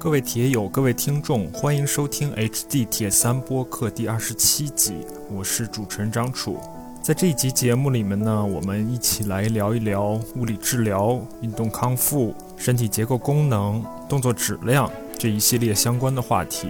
各位铁友，各位听众，欢迎收听 HD 铁三播客第二十七集，我是主持人张楚。在这一集节目里面呢，我们一起来聊一聊物理治疗、运动康复、身体结构功能、动作质量这一系列相关的话题。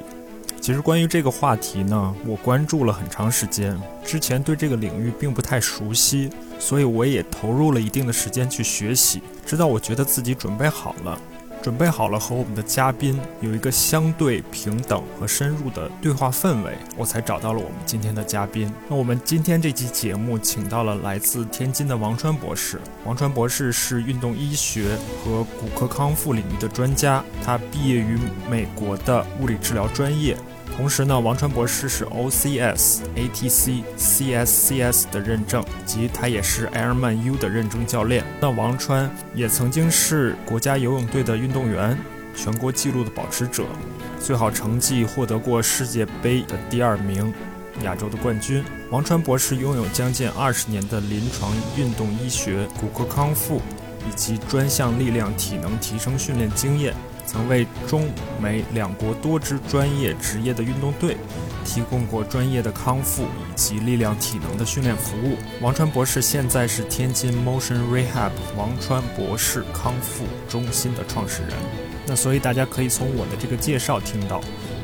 其实关于这个话题呢，我关注了很长时间，之前对这个领域并不太熟悉，所以我也投入了一定的时间去学习，直到我觉得自己准备好了。准备好了和我们的嘉宾有一个相对平等和深入的对话氛围，我才找到了我们今天的嘉宾。那我们今天这期节目请到了来自天津的王川博士。王川博士是运动医学和骨科康复领域的专家，他毕业于美国的物理治疗专业。同时呢，王川博士是 OCS、ATC、CSCS 的认证，及他也是 Airman U 的认证教练。那王川也曾经是国家游泳队的运动员，全国纪录的保持者，最好成绩获得过世界杯的第二名，亚洲的冠军。王川博士拥有将近二十年的临床运动医学、骨科康复以及专项力量体能提升训练经验。曾为中美两国多支专业职业的运动队提供过专业的康复以及力量体能的训练服务。王川博士现在是天津 Motion Rehab 王川博士康复中心的创始人。那所以大家可以从我的这个介绍听到，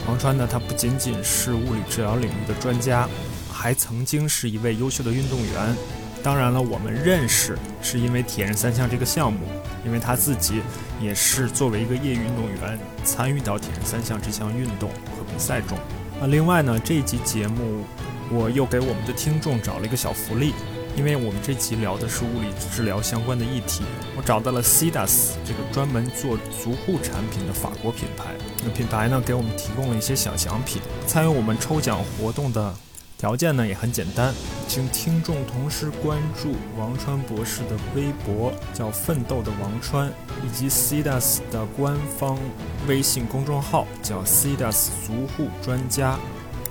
王川呢，他不仅仅是物理治疗领域的专家，还曾经是一位优秀的运动员。当然了，我们认识是因为铁人三项这个项目，因为他自己也是作为一个业余运动员参与到铁人三项这项运动和比赛中。那另外呢，这一集节目我又给我们的听众找了一个小福利，因为我们这集聊的是物理治疗相关的议题，我找到了 CDAS 这个专门做足护产品的法国品牌。那品牌呢，给我们提供了一些小奖品，参与我们抽奖活动的。条件呢也很简单，请听众同时关注王川博士的微博，叫“奋斗的王川”，以及 CDAS 的官方微信公众号，叫 CDAS 足护专家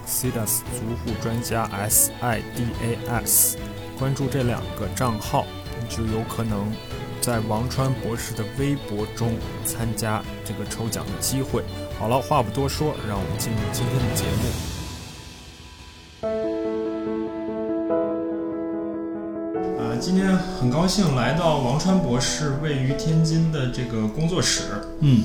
，CDAS 足护专家 S I D A S，关注这两个账号，你就有可能在王川博士的微博中参加这个抽奖的机会。好了，话不多说，让我们进入今天的节目。今天很高兴来到王川博士位于天津的这个工作室。嗯，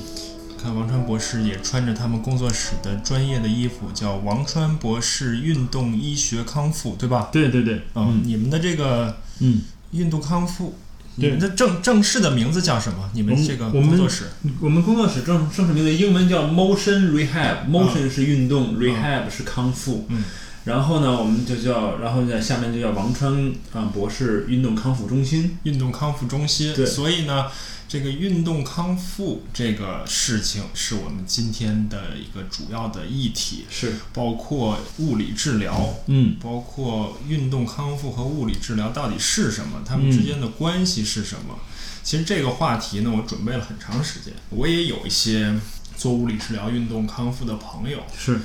看王川博士也穿着他们工作室的专业的衣服，叫王川博士运动医学康复，对吧？对对对。嗯，你们的这个嗯运动康复，你们的正正式的名字叫什么？你们这个工作室？我们工作室正正式名字英文叫 Motion Rehab，Motion 是运动，Rehab 是康复。嗯。然后呢，我们就叫，然后在下面就叫王川啊博士运动康复中心。运动康复中心。对。所以呢，这个运动康复这个事情是我们今天的一个主要的议题。是。包括物理治疗。嗯。包括运动康复和物理治疗到底是什么？它们之间的关系是什么？其实这个话题呢，我准备了很长时间。我也有一些做物理治疗、运动康复的朋友。是。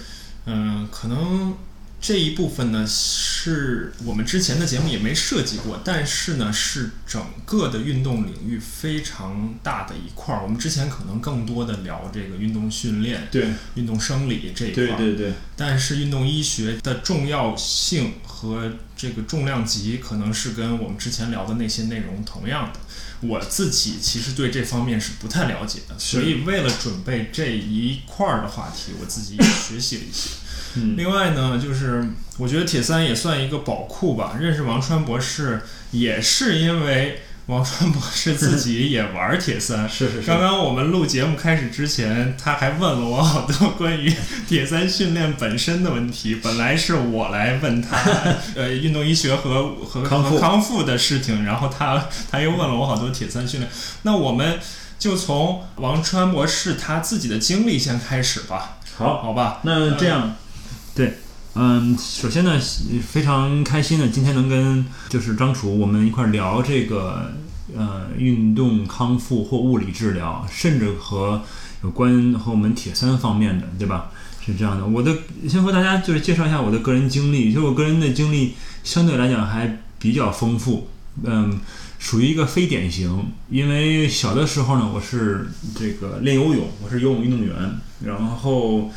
嗯，可能。这一部分呢，是我们之前的节目也没涉及过，但是呢，是整个的运动领域非常大的一块儿。我们之前可能更多的聊这个运动训练、对运动生理这一块儿，对对对。但是运动医学的重要性和这个重量级，可能是跟我们之前聊的那些内容同样的。我自己其实对这方面是不太了解的，所以为了准备这一块儿的话题，我自己也学习了一些。另外呢，就是我觉得铁三也算一个宝库吧。认识王川博士也是因为王川博士自己 也玩铁三。是是是。刚刚我们录节目开始之前，他还问了我好多关于铁三训练本身的问题。本来是我来问他，呃，运动医学和和和康复的事情，然后他他又问了我好多铁三训练。那我们就从王川博士他自己的经历先开始吧。好，好吧。那这样。对，嗯，首先呢，非常开心的今天能跟就是张楚我们一块聊这个呃运动康复或物理治疗，甚至和有关和我们铁三方面的，对吧？是这样的，我的先和大家就是介绍一下我的个人经历，就我个人的经历相对来讲还比较丰富，嗯，属于一个非典型，因为小的时候呢，我是这个练游泳，我是游泳运动员。然后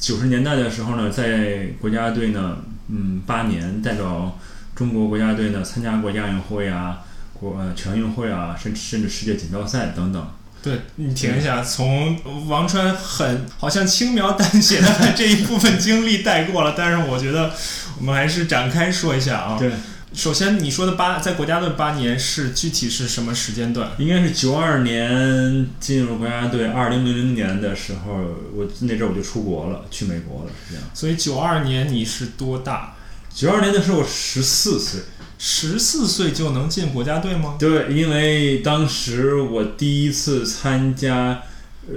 九十年代的时候呢，在国家队呢，嗯，八年代表中国国家队呢参加过亚运会啊、国呃全运会啊，甚至甚至世界锦标赛等等。对你停一下，从王川很好像轻描淡写的把 这一部分经历带过了，但是我觉得我们还是展开说一下啊。对，首先你说的八在国家队八年是具体是什么时间段？应该是九二年进入国家队，二零零零年的时候，我那阵儿我就出国了，去美国了，是这样。所以九二年你是多大？九二年的时候我十四岁，十四岁就能进国家队吗？对，因为当时我第一次参加呃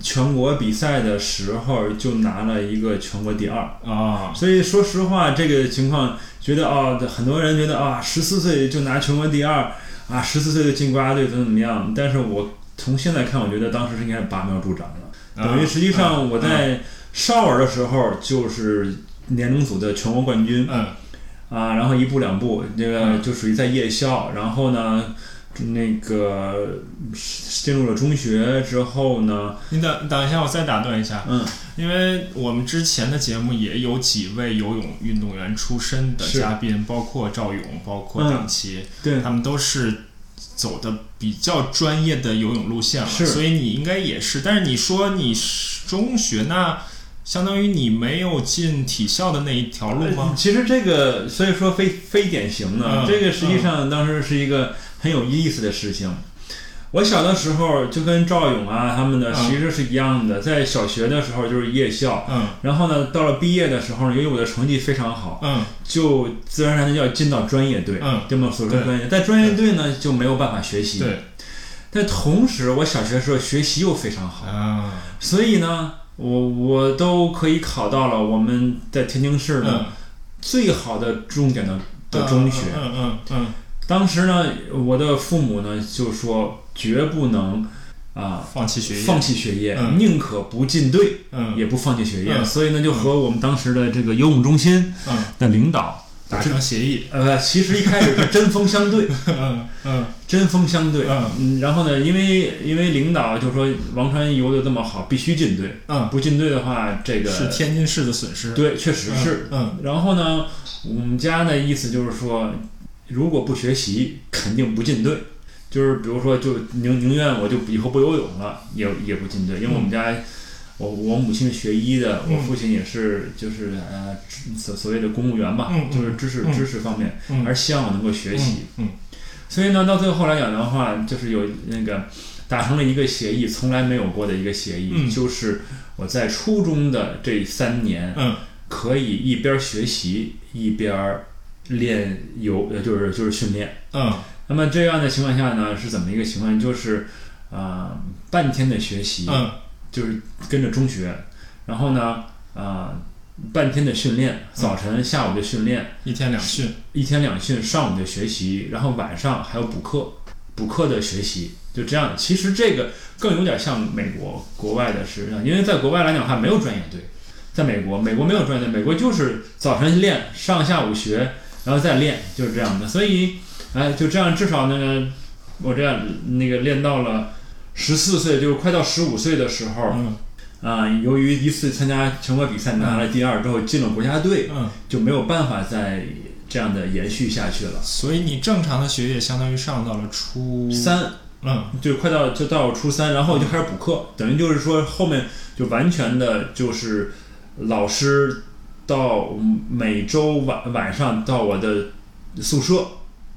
全国比赛的时候，就拿了一个全国第二。啊，所以说实话，这个情况觉得啊，很多人觉得啊，十四岁就拿全国第二啊，十四岁就进国家队怎么怎么样？但是我从现在看，我觉得当时是应该拔苗助长了。等于实际上我在少儿的时候就是年龄组的全国冠军嗯啊，然后一步两步，这个嗯就属于在夜校，然后呢。那个进入了中学之后呢，你等等一下，我再打断一下，嗯，因为我们之前的节目也有几位游泳运动员出身的嘉宾，包括赵勇，包括嗯党旗，对，他们都是走的比较专业的游泳路线了，是。所以你应该也是。但是你说你是中学，那相当于你没有进体校的那一条路吗？其实这个，所以说非非典型的，嗯这个实际上当时是一个很有意思的事情。我小的时候就跟赵勇啊他们的嗯。其实是一样的，在小学的时候就是夜校，嗯。然后呢到了毕业的时候，由于我的成绩非常好，嗯。就自然而然的要进到专业队，嗯。对吗？所说专业，在专业队呢就没有办法学习，对。但同时我小学的时候学习又非常好，啊。所以呢，我我都可以考到了我们在天津市呢。嗯。最好的重点的的中学。嗯嗯嗯当时呢，我的父母呢就说绝不能啊、嗯，放弃学业，放弃学业，嗯宁可不进队，嗯也不放弃学业。嗯所以呢，就和我们当时的这个游泳中心嗯的领导，达成协议，呃，其实一开始是针锋相对，嗯嗯针锋相对。嗯嗯，然后呢，因为因为领导就说王川游的这么好，必须进队，嗯，不进队的话，这个是天津市的损失，对，确实是。嗯然后呢，我们家的意思就是说，如果不学习，肯定不进队。就是比如说，就宁宁愿我就以后不游泳了，也也不进队，因为我们家，我我母亲是学医的，嗯。我父亲也是就是呃所所谓的公务员嘛，嗯嗯。就是知识、嗯。知识方面，嗯。而希望我能够学习。嗯所以呢，到最后来讲的话，就是有那个达成了一个协议，从来没有过的一个协议，嗯。就是我在初中的这三年，嗯。可以一边学习一边练游，呃，就是就是训练。嗯那么这样的情况下呢，是怎么一个情况？就是啊、半天的学习，嗯就是跟着中学，然后呢，啊、半天的训练，早晨、下午的训练，一天两训，一天两训，上午的学习，然后晚上还有补课，补课的学习，就这样。其实这个更有点像美国国外的是，因为在国外来讲的话没有专业队，在美国，美国没有专业队，美国就是早晨练，上下午学，然后再练，就是这样的。所以，哎，就这样，至少呢，我这样那个练到了十四岁，就是快到十五岁的时候，嗯啊、由于一次参加全国比赛拿了第二之后，进了国家队，嗯，就没有办法再这样的延续下去了。所以你正常的学业相当于上到了初，三嗯就快到就到初三，然后就开始补课，等于就是说后面就完全的就是老师到每周晚晚上到我的宿舍，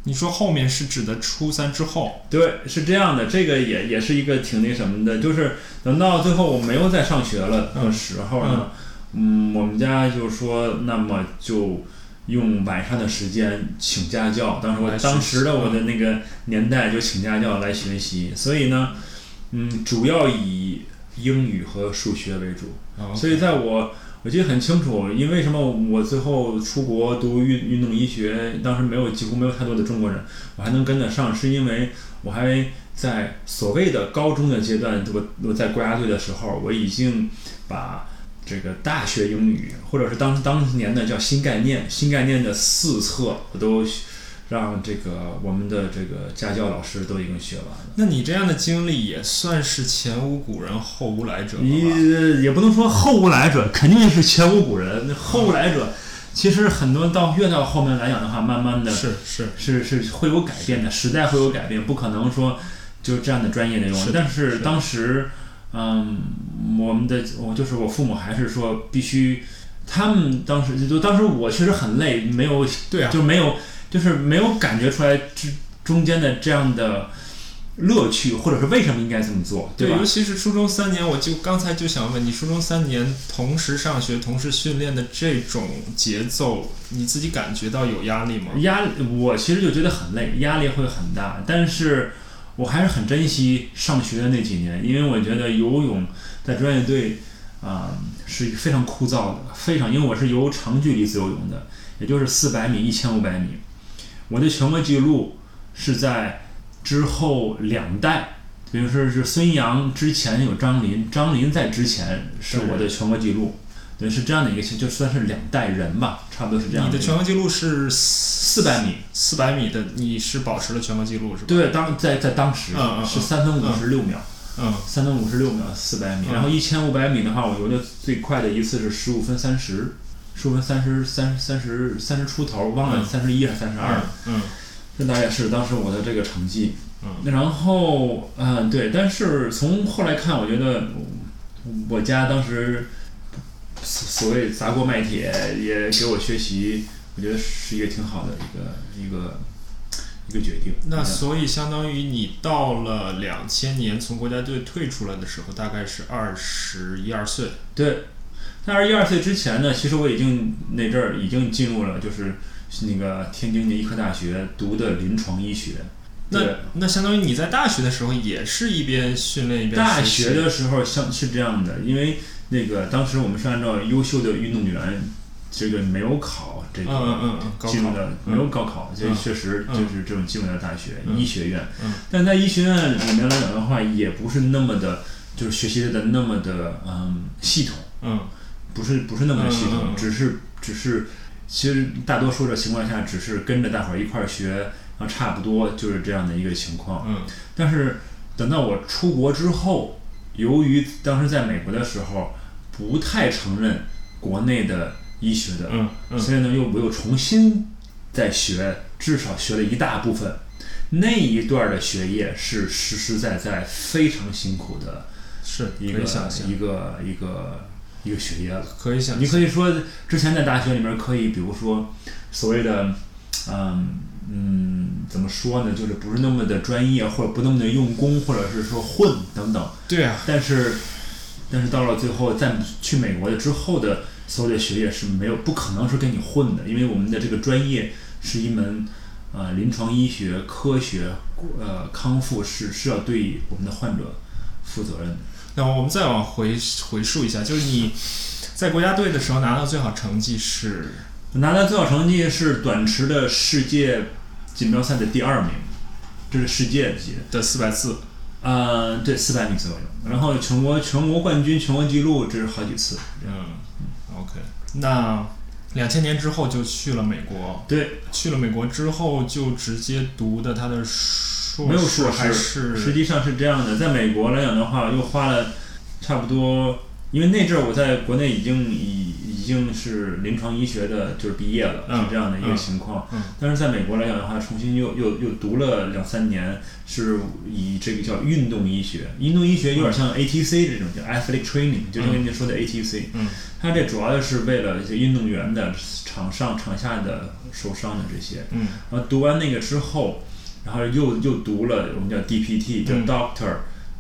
你说后面是指的初三之后，对，是这样的，这个也也是一个挺那什么的，就是等到最后我没有再上学了的时候呢，嗯，我们家就说，那么就用晚上的时间请家教。当时我当时的我的那个年代就请家教来学习，所以呢，嗯，主要以英语和数学为主。哦所以在我我记得很清楚，因为什么我最后出国读运运动医学，当时没有几乎没有太多的中国人，我还能跟得上，是因为我还在所谓的高中的阶段，我我在国家队的时候，我已经把这个大学英语，或者是当当年的叫新概念，新概念的四册我都。让这个我们的这个家教老师都已经学完了。那你这样的经历也算是前无古人后无来者吧？你也不能说后无来者，肯定是前无古人。那后无来者，其实很多到越到后面来讲的话，慢慢的是是是是会有改变的，时代会有改变，不可能说就这样的专业内容是。但是当时，嗯，我们的我就是我父母还是说必须，他们当时就当时我确实很累，没有对啊，就没有就是没有感觉出来之中间的这样的乐趣，或者是为什么应该这么做，对，吧尤？其是初中三年，我就刚才就想问你，初中三年同时上学、同时训练的这种节奏，你自己感觉到有压力吗？压，我其实就觉得很累，压力会很大，但是我还是很珍惜上学的那几年，因为我觉得游泳在专业队啊、是非常枯燥的，非常，因为我是游长距离自由泳的，也就是四百米、一千五百米，我的全国记录是在之后两代。比如说是孙杨之前有张琳，张琳在之前是我的全国记录，对，是这样的一个情，就算是两代人吧，差不多是这样你的全国记录是四百米，四百米的，你是保持了全国记录是吧？，对，当在在当时是三分五十六秒，嗯。三分五十六秒四百米，嗯。然后一千五百米的话，我游的最快的一次是十五分三十，十五分三十三三十三十出头，忘了嗯三十一还是三十二，嗯这大概是当时我的这个成绩。嗯然后嗯对，但是从后来看，我觉得我家当时所所谓砸锅卖铁也给我学习，我觉得是一个挺好的一个一个一个决定。那所以相当于你到了两千年从国家队退出来的时候，大概是二十一二岁。对，在二十一二岁之前呢，其实我已经那阵儿已经进入了就是那个天津的医科大学读的临床医学。那那相当于你在大学的时候也是一边训练一边大学的时候像是这样的，因为那个当时我们是按照优秀的运动员，这个没有考这个进入的没有高考，这嗯确实嗯就是这种进入的大学嗯医学院嗯。但在医学院里面来讲的话，也不是那么的，就是学习的那么的嗯系统。嗯不是不是那么的系统，只是只是，其实大多数的情况下，只是跟着大伙儿一块儿学，然后差不多就是这样的一个情况。嗯但是等到我出国之后，由于当时在美国的时候不太承认国内的医学的，嗯嗯所以呢又我又重新再学，至少学了一大部分。那一段的学业是实实在在非常辛苦的是一个一，个一个一个学业了。可以想。你可以说，之前在大学里面可以，比如说所谓的，嗯嗯，怎么说呢？就是不是那么的专业，或者不那么的用功，或者是说混等等。对啊，但是，但是到了最后，在去美国的之后的所有的学业是没有不可能是跟你混的，因为我们的这个专业是一门呃临床医学、科学、呃康复是是要对我们的患者负责任的。那我们再往回回溯一下，就是你在国家队的时候拿到最好成绩是拿到最好成绩是短池的世界锦标赛的第二名，这是世界级的。的四百四，呃，对，四百米左右。然后全国全国冠军、全国纪录，这是好几次。嗯，OK。那两千年之后就去了美国，对，去了美国之后就直接读的他的硕没有硕士还是实际上是这样的，在美国来讲的话，又花了差不多，因为那阵儿我在国内已经已已经是临床医学的，就是毕业了，嗯是这样的一个嗯情况。嗯但是在美国来讲的话，重新又又又读了两三年，是以这个叫运动医学。运动医学有点像 ATC 这种叫 athletic training，就像你说的 ATC。嗯它这主要的是为了一些运动员的场上场下的受伤的这些。嗯然后读完那个之后，然后又又读了我们叫 DPT，叫嗯。Doctor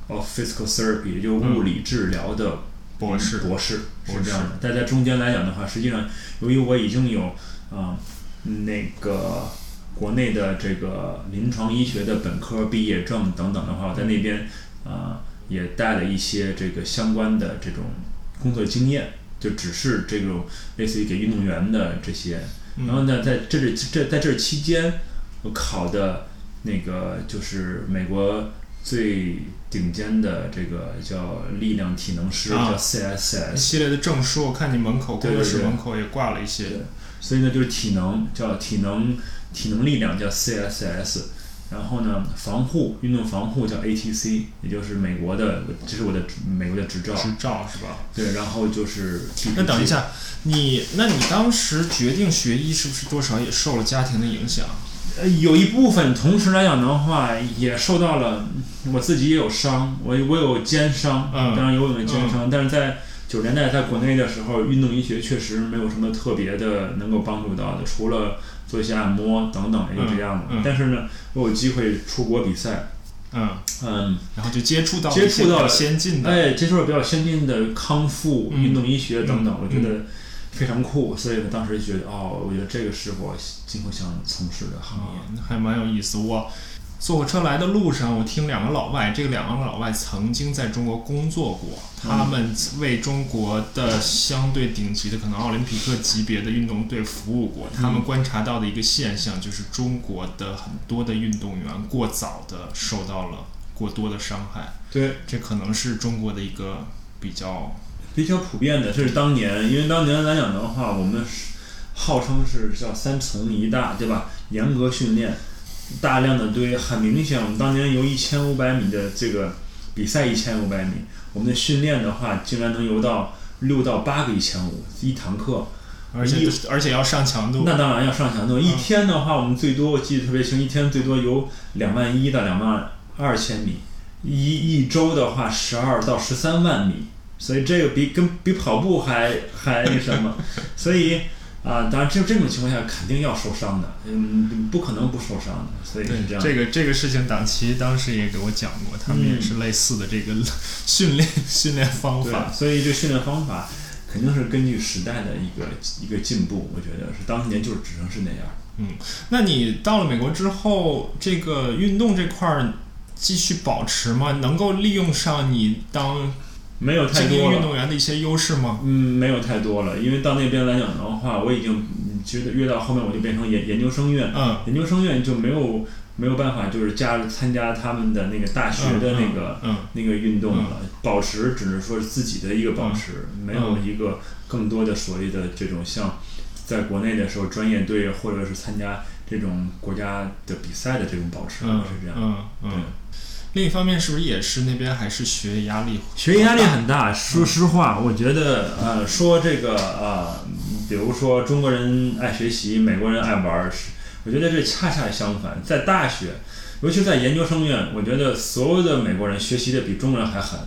of Physical Therapy，也就物理治疗的博士。博士是这样的。但在中间来讲的话，实际上由于我已经有啊、那个国内的这个临床医学的本科毕业证等等的话，我在那边啊、也带了一些这个相关的这种工作经验，就只是这种类似于给运动员的这些。嗯。然后呢，在这这这在这期间，我考的那个就是美国最顶尖的这个叫力量体能师，啊叫 CSS。系列的证书，我看你门口工作室门口也挂了一些对所以呢，就是体能叫体能体能力量叫 CSS，然后呢，防护运动防护叫 ATC，也就是美国的，这是我的美国的执照，执照是吧？对，然后就是那等一下，你那你当时决定学医是不是多少也受了家庭的影响？呃，有一部分，同时来讲的话，也受到了我自己也有伤，我我有肩伤，嗯。当然游泳的肩伤，但是在九十年代在国内的时候，运动医学确实没有什么特别的能够帮助到的，除了做一些按摩等等，也就这样子。嗯。嗯但是呢，我有机会出国比赛，嗯，嗯，然后就接触到接触到先进的，哎，接触了比较先进的康复、嗯。运动医学等等，嗯我觉得非常酷，所以呢，当时就觉得哦，我觉得这个是我今后想从事的行业。啊，还蛮有意思。我坐火车来的路上，我听两个老外，这个两个老外曾经在中国工作过，他们为中国的相对顶级的可能奥林匹克级别的运动队服务过。他们观察到的一个现象就是，中国的很多的运动员过早的受到了过多的伤害，对，这可能是中国的一个比较比较普遍的，这是当年，因为当年来讲的话，我们是号称是叫三层一大，对吧？严格训练，大量的堆，很明显，我们当年游一千五百米的这个比赛一千五百米，我们的训练的话，竟然能游到六到八个一千五一堂课，而且而且要上强度。那当然要上强度。一天的话，我们最多我记得特别清，一天最多游两万一到两万二千米，一一周的话十二到十三万米，所以这个比跟比跑步还还那什么，所以啊，当然这这种情况下肯定要受伤的，嗯，不可能不受伤的，所以是这，样。这个这个事情，党旗当时也给我讲过，他们也是类似的这个 训练训练方法。所以这训练方法肯定是根据时代的一个一个进步，我觉得是当年就是只能是那样。嗯那你到了美国之后，这个运动这块儿继续保持吗？能够利用上你当没有太精英运。动员的一些优势吗？嗯，没有太多了，因为到那边来讲的话，我已经嗯觉得越到后面我就变成研研究生院，嗯研究生院就没有没有办法就是加入参加他们的那个大学的那个、嗯那个运动了，保持只是说是自己的一个保持，没有一个更多的所谓的这种像在国内的时候专业队或者是参加这种国家的比赛的这种保持、嗯是这样。嗯嗯。另一方面，是不是也是那边还是学业压力？学业压力很大，说实话，我觉得呃，说这个呃，比如说中国人爱学习，美国人爱玩儿，我觉得这恰恰相反。在大学，尤其在研究生院，我觉得所有的美国人学习的比中国人还狠。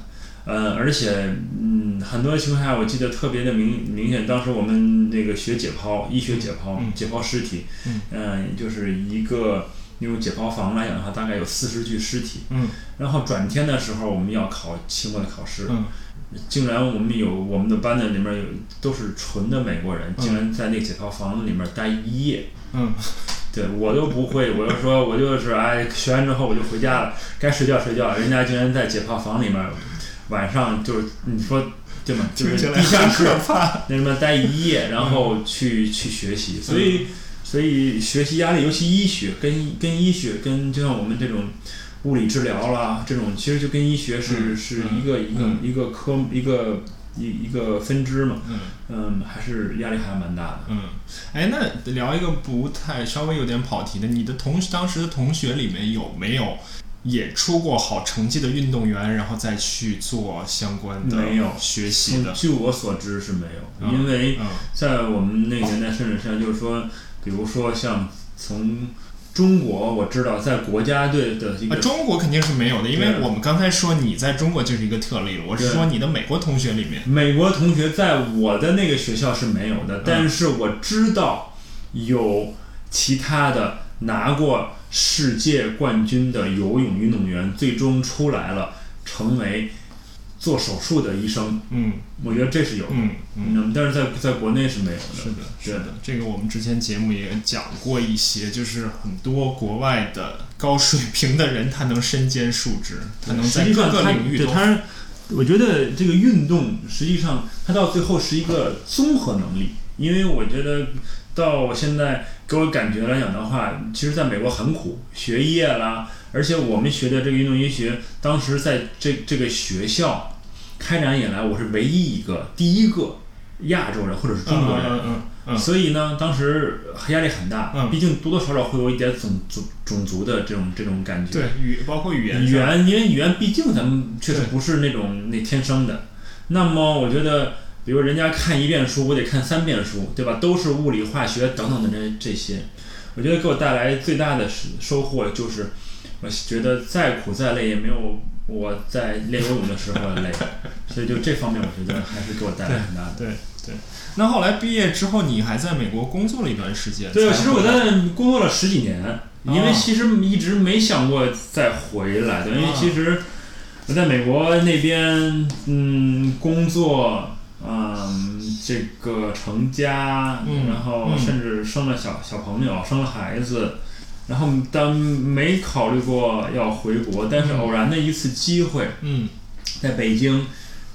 呃，而且，嗯，很多情况下，我记得特别的明明显。当时我们那个学解剖，医学解剖，嗯解剖尸体，嗯嗯、就是一个那种解剖房来讲的话，大概有四十具尸体。嗯然后转天的时候，我们要考期末的考试，嗯竟然我们有我们的班的里面有都是纯的美国人，嗯竟然在那个解剖房里面待一夜。嗯对我都不会，我就说我就是哎，学完之后我就回家了，该睡觉睡觉。人家竟然在解剖房里面，晚上就是你说对吗？就是地下室。那什么待一夜，然后去去学习，所以所以学习压力，尤其医学跟跟医学跟就像我们这种物理治疗啦，这种其实就跟医学是、嗯是一个、一个、嗯。一个科一个一一个分支嘛，嗯。嗯，还是压力还蛮大的。嗯，哎，那聊一个不太稍微有点跑题的，你的同当时的同学里面有没有也出过好成绩的运动员，然后再去做相关的没有。学习的？据我所知是没有，嗯因为嗯。在我们那个年代，甚至像就是说，比如说像从中国，我知道在国家队的一啊，个中国肯定是没有的，因为我们刚才说你在中国就是一个特例了。我是说你的美国同学里面，美国同学在我的那个学校是没有的，但是我知道有其他的拿过世界冠军的游泳运动员，最终出来了，成为做手术的医生。嗯我觉得这是有的，嗯嗯，嗯，但是在在国内是没有的。是的，是的，这个我们之前节目也讲过一些，就是很多国外的高水平的人，他能身兼数职，他能在各个领域都对它，我觉得这个运动实际上它到最后是一个综合能力，因为我觉得到我现在给我感觉来讲的话，其实在美国很苦，学业啦，而且我们学的这个运动医学，当时在这这个学校开展以来，我是唯一一个第一个亚洲人或者是中国人，嗯嗯嗯所以呢，当时压力很大，嗯毕竟多多少少会有一点种族种族的这种这种感觉。对语包括语言语言，因为语言毕竟咱们确实不是那种那天生的。那么我觉得，比如人家看一遍书，我得看三遍书，对吧？都是物理、化学等等的这这些，我觉得给我带来最大的收收获就是，我觉得再苦再累也没有我在练游泳的时候累，所以就这方面我觉得还是给我带来很大的。对对。那后来毕业之后，你还在美国工作了一段时间。对，其实我在工作了十几年，因为哦其实一直没想过再回来的，因为啊其实我在美国那边，嗯，工作，嗯，这个成家，嗯然后嗯甚至生了小小朋友，生了孩子，然后当没考虑过要回国，但是嗯偶然的一次机会，嗯。在北京，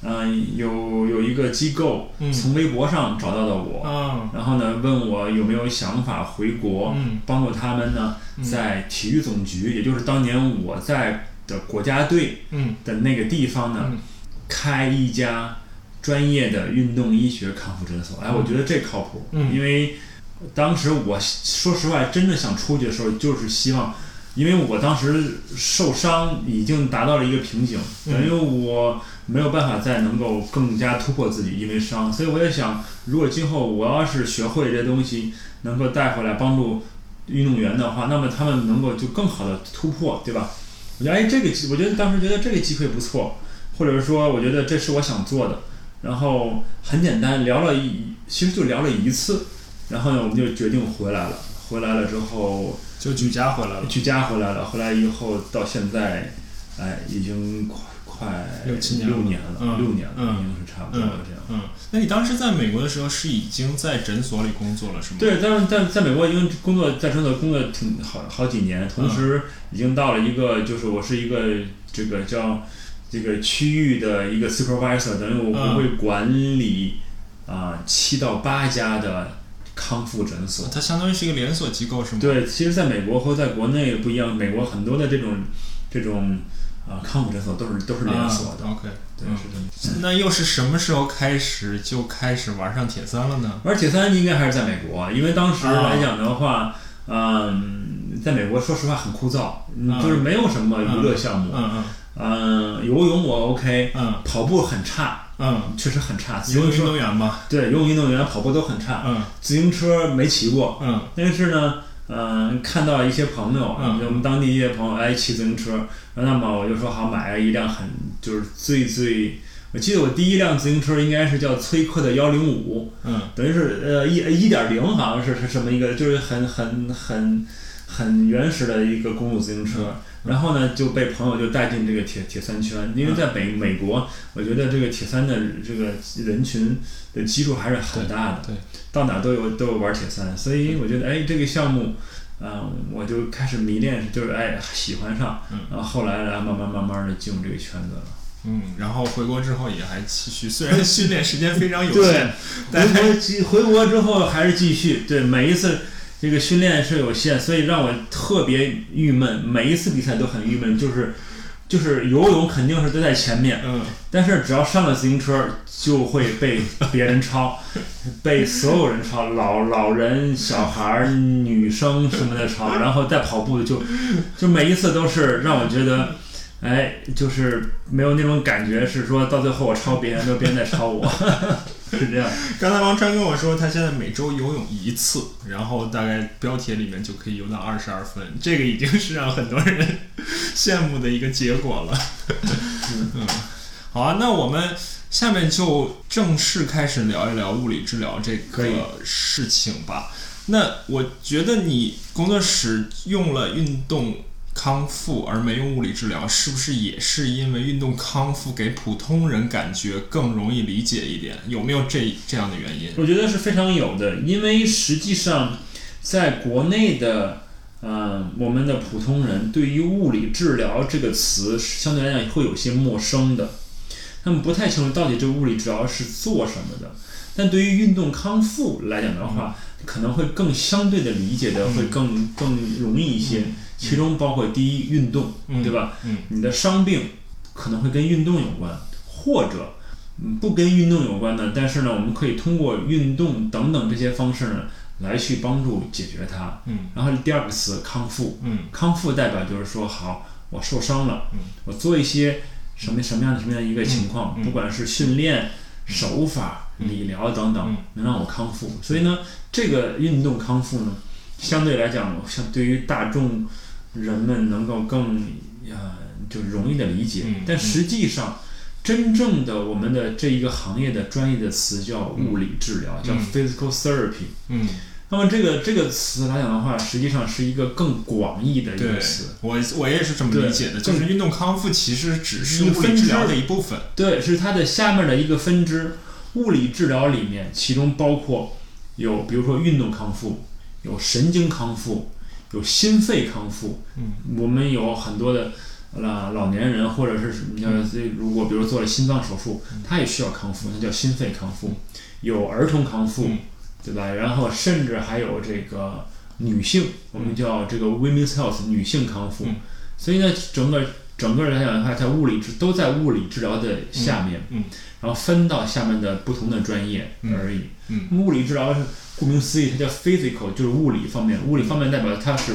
嗯、有有一个机构嗯。从微博上找到的我。啊。然后呢，问我有没有想法回国，嗯。帮助他们呢，嗯。在体育总局，也就是当年我在的国家队嗯。的那个地方呢，嗯。开一家专业的运动医学康复诊所。哎，我觉得这靠谱，嗯。因为当时我说实话，真的想出去的时候，就是希望。因为我当时受伤已经达到了一个瓶颈，嗯等于我没有办法再能够更加突破自己，因为伤，所以我也想，如果今后我要是学会这些东西，能够带回来帮助运动员的话，那么他们能够就更好的突破，对吧？我觉得哎，这个机我觉得当时觉得这个机会不错，或者是说我觉得这是我想做的，然后很简单聊了一，其实就聊了一次，然后呢我们就决定回来了，回来了之后就举家回来了。举家回来了，回来以后到现在，哎，已经快快六七年了六年了，嗯六年了，嗯已经是差不多了这样。嗯，那你当时在美国的时候是已经在诊所里工作了是吗？，对，但是在在美国已经工作在诊所工作挺好好几年，同时已经到了一个就是我是一个这个叫这个区域的一个 supervisor，等于我嗯我会管理啊七、到八家的康复诊所。它相当于是一个连锁机构是吗？，对，其实在美国和在国内不一样，美国很多的这种这种啊康复诊所都是都是连锁的。OK，对，嗯是这么。那又是什么时候开始就开始玩上铁三了呢？玩铁三应该还是在美国，因为当时啊来讲的话，嗯，在美国说实话很枯燥，就是没有什么娱乐项目。嗯嗯，游泳我 OK，嗯。跑步很差，嗯。确实很差。嗯，游泳运自行车动员嘛。对游泳运动员跑步都很差，嗯。自行车没骑过，嗯。但是呢，嗯，看到一些朋友，嗯。我们当地一些朋友爱骑自行车，那么我就说好买了一辆很就是最最，我记得我第一辆自行车应该是叫崔克的幺零五，嗯。等于是呃一一点零好像是是什么一个，就是很很很很原始的一个公路自行车。然后呢，就被朋友就带进这个铁铁三圈，因为在北美国，我觉得这个铁三的这个人群的基数还是很大的，对对。到哪都有都有玩铁三，所以我觉得哎这个项目，嗯、我就开始迷恋，就是哎喜欢上，嗯。然后后来然后慢慢慢慢的进入这个圈子了。嗯，然后回国之后也还继续，虽然训练时间非常有对限，，但回国继回国之后还是继续，对每一次这个训练是有限，所以让我特别郁闷，每一次比赛都很郁闷，就是就是游泳肯定是都在前面，嗯但是只要上了自行车就会被别人超，被所有人超，老老人、小孩儿、女生什么的超，然后再跑步就 就每一次都是让我觉得。哎，就是没有那种感觉，是说到最后我超别人，都别人在超我，是这样。刚才王川跟我说，他现在每周游泳一次，然后大概标题里面就可以游到二十二分，这个已经是让很多人 羡慕的一个结果了。嗯，好啊，那我们下面就正式开始聊一聊物理治疗这个事情吧。那我觉得你工作室用了运动康复而没用物理治疗，是不是也是因为运动康复给普通人感觉更容易理解一点？有没有这这样的原因？我觉得是非常有的，因为实际上，在国内的，嗯、我们的普通人对于物理治疗这个词相对来讲会有些陌生的，他们不太清楚到底这个物理治疗是做什么的。但对于运动康复来讲的话，可能会更相对的理解的会更更容易一些。其中包括第一，运动，嗯。对吧？嗯。你的伤病可能会跟运动有关，或者嗯不跟运动有关的，但是呢，我们可以通过运动等等这些方式呢，来去帮助解决它。嗯。然后第二个词康复，嗯。康复代表就是说，好，我受伤了，嗯。我做一些什么什么样的什么样的一个情况，嗯。嗯。不管是训练、手法、理疗等等嗯，能让我康复。所以呢，这个运动康复呢，相对来讲，相对于大众人们能够更呃就容易的理解，嗯但实际上。真正的我们的这一个行业的专业的词叫物理治疗，叫嗯 physical therapy。嗯，那么这个这个词来讲的话，实际上是一个更广义的一个词。，我我也是这么理解的，就是运动康复其实只是物理治疗支的一部分。对，是它的下面的一个分支。物理治疗里面，其中包括有比如说运动康复，有神经康复，有心肺康复。嗯，我们有很多的老老年人或者是什么叫这如果比如做了心脏手术，他也需要康复，那叫心肺康复。有儿童康复嗯，对吧？然后甚至还有这个女性，我们叫这个 women's health 女性康复。嗯所以呢，整个整个来讲的话，在物理治都在物理治疗的下面，嗯然后分到下面的不同的专业嗯而已。嗯物理治疗是顾名思义，它叫 physical，就是物理方面。物理方面代表它是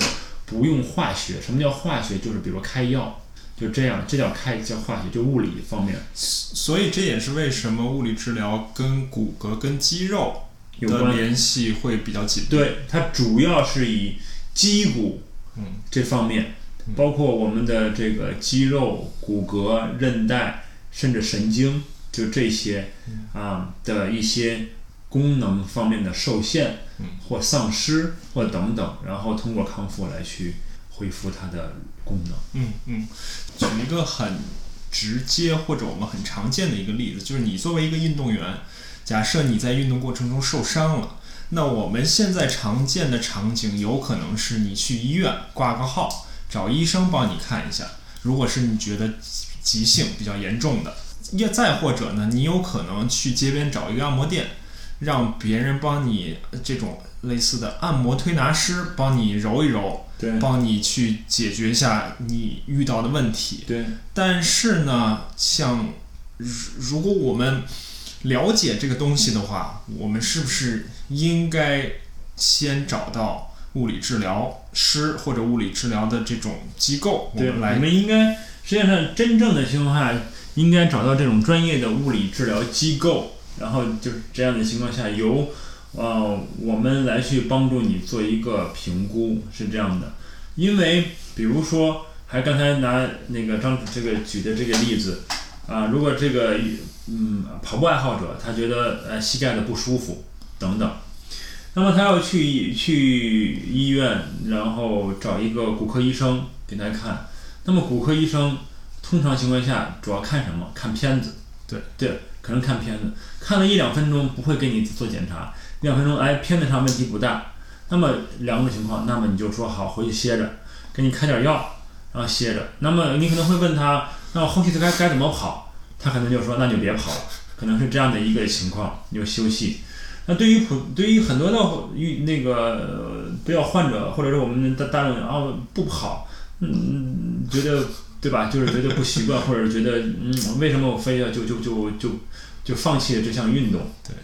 不用化学。什么叫化学？就是比如开药，就这样，这叫开叫化学，就物理方面所以这也是为什么物理治疗跟骨骼、跟肌肉的有关。联系会比较紧密。对，它主要是以肌骨嗯这方面嗯，包括我们的这个肌肉、骨骼、韧带，甚至神经，就这些嗯啊的一些功能方面的受限嗯或丧失或等等，然后通过康复来去恢复它的功能。嗯嗯，举一个很直接或者我们很常见的一个例子，就是你作为一个运动员，假设你在运动过程中受伤了，那我们现在常见的场景有可能是你去医院挂个号，找医生帮你看一下。如果是你觉得急性比较严重的，也再或者呢，你有可能去街边找一个按摩店，让别人帮你呃这种类似的按摩推拿师帮你揉一揉，对帮你去解决一下你遇到的问题。对但是呢，像如如果我们了解这个东西的话，我们是不是应该先找到物理治疗师或者物理治疗的这种机构，我对，们来我们应该实际上真正的情况下，应该找到这种专业的物理治疗机构，然后就是这样的情况下，由呃我们来去帮助你做一个评估，是这样的。因为比如说，还刚才拿那个张这个举的这个例子啊、如果这个嗯跑步爱好者他觉得呃膝盖的不舒服等等。那么他要去去医院，然后找一个骨科医生给他看。那么骨科医生通常情况下主要看什么？看片子。对对，可能看片子，看了一两分钟不会给你做检查，一两分钟哎片子上问题不大。那么两种情况，那么你就说好回去歇着，给你开点药，然后歇着。那么你可能会问他，那我后续该该怎么跑？他可能就说那就别跑了，可能是这样的一个情况，你就休息。那对于普对于很多的与那个呃不要患者或者是我们的大众啊不跑，嗯，觉得对吧？就是觉得不习惯，或者是觉得嗯为什么我非要就就就就就放弃了这项运动？对。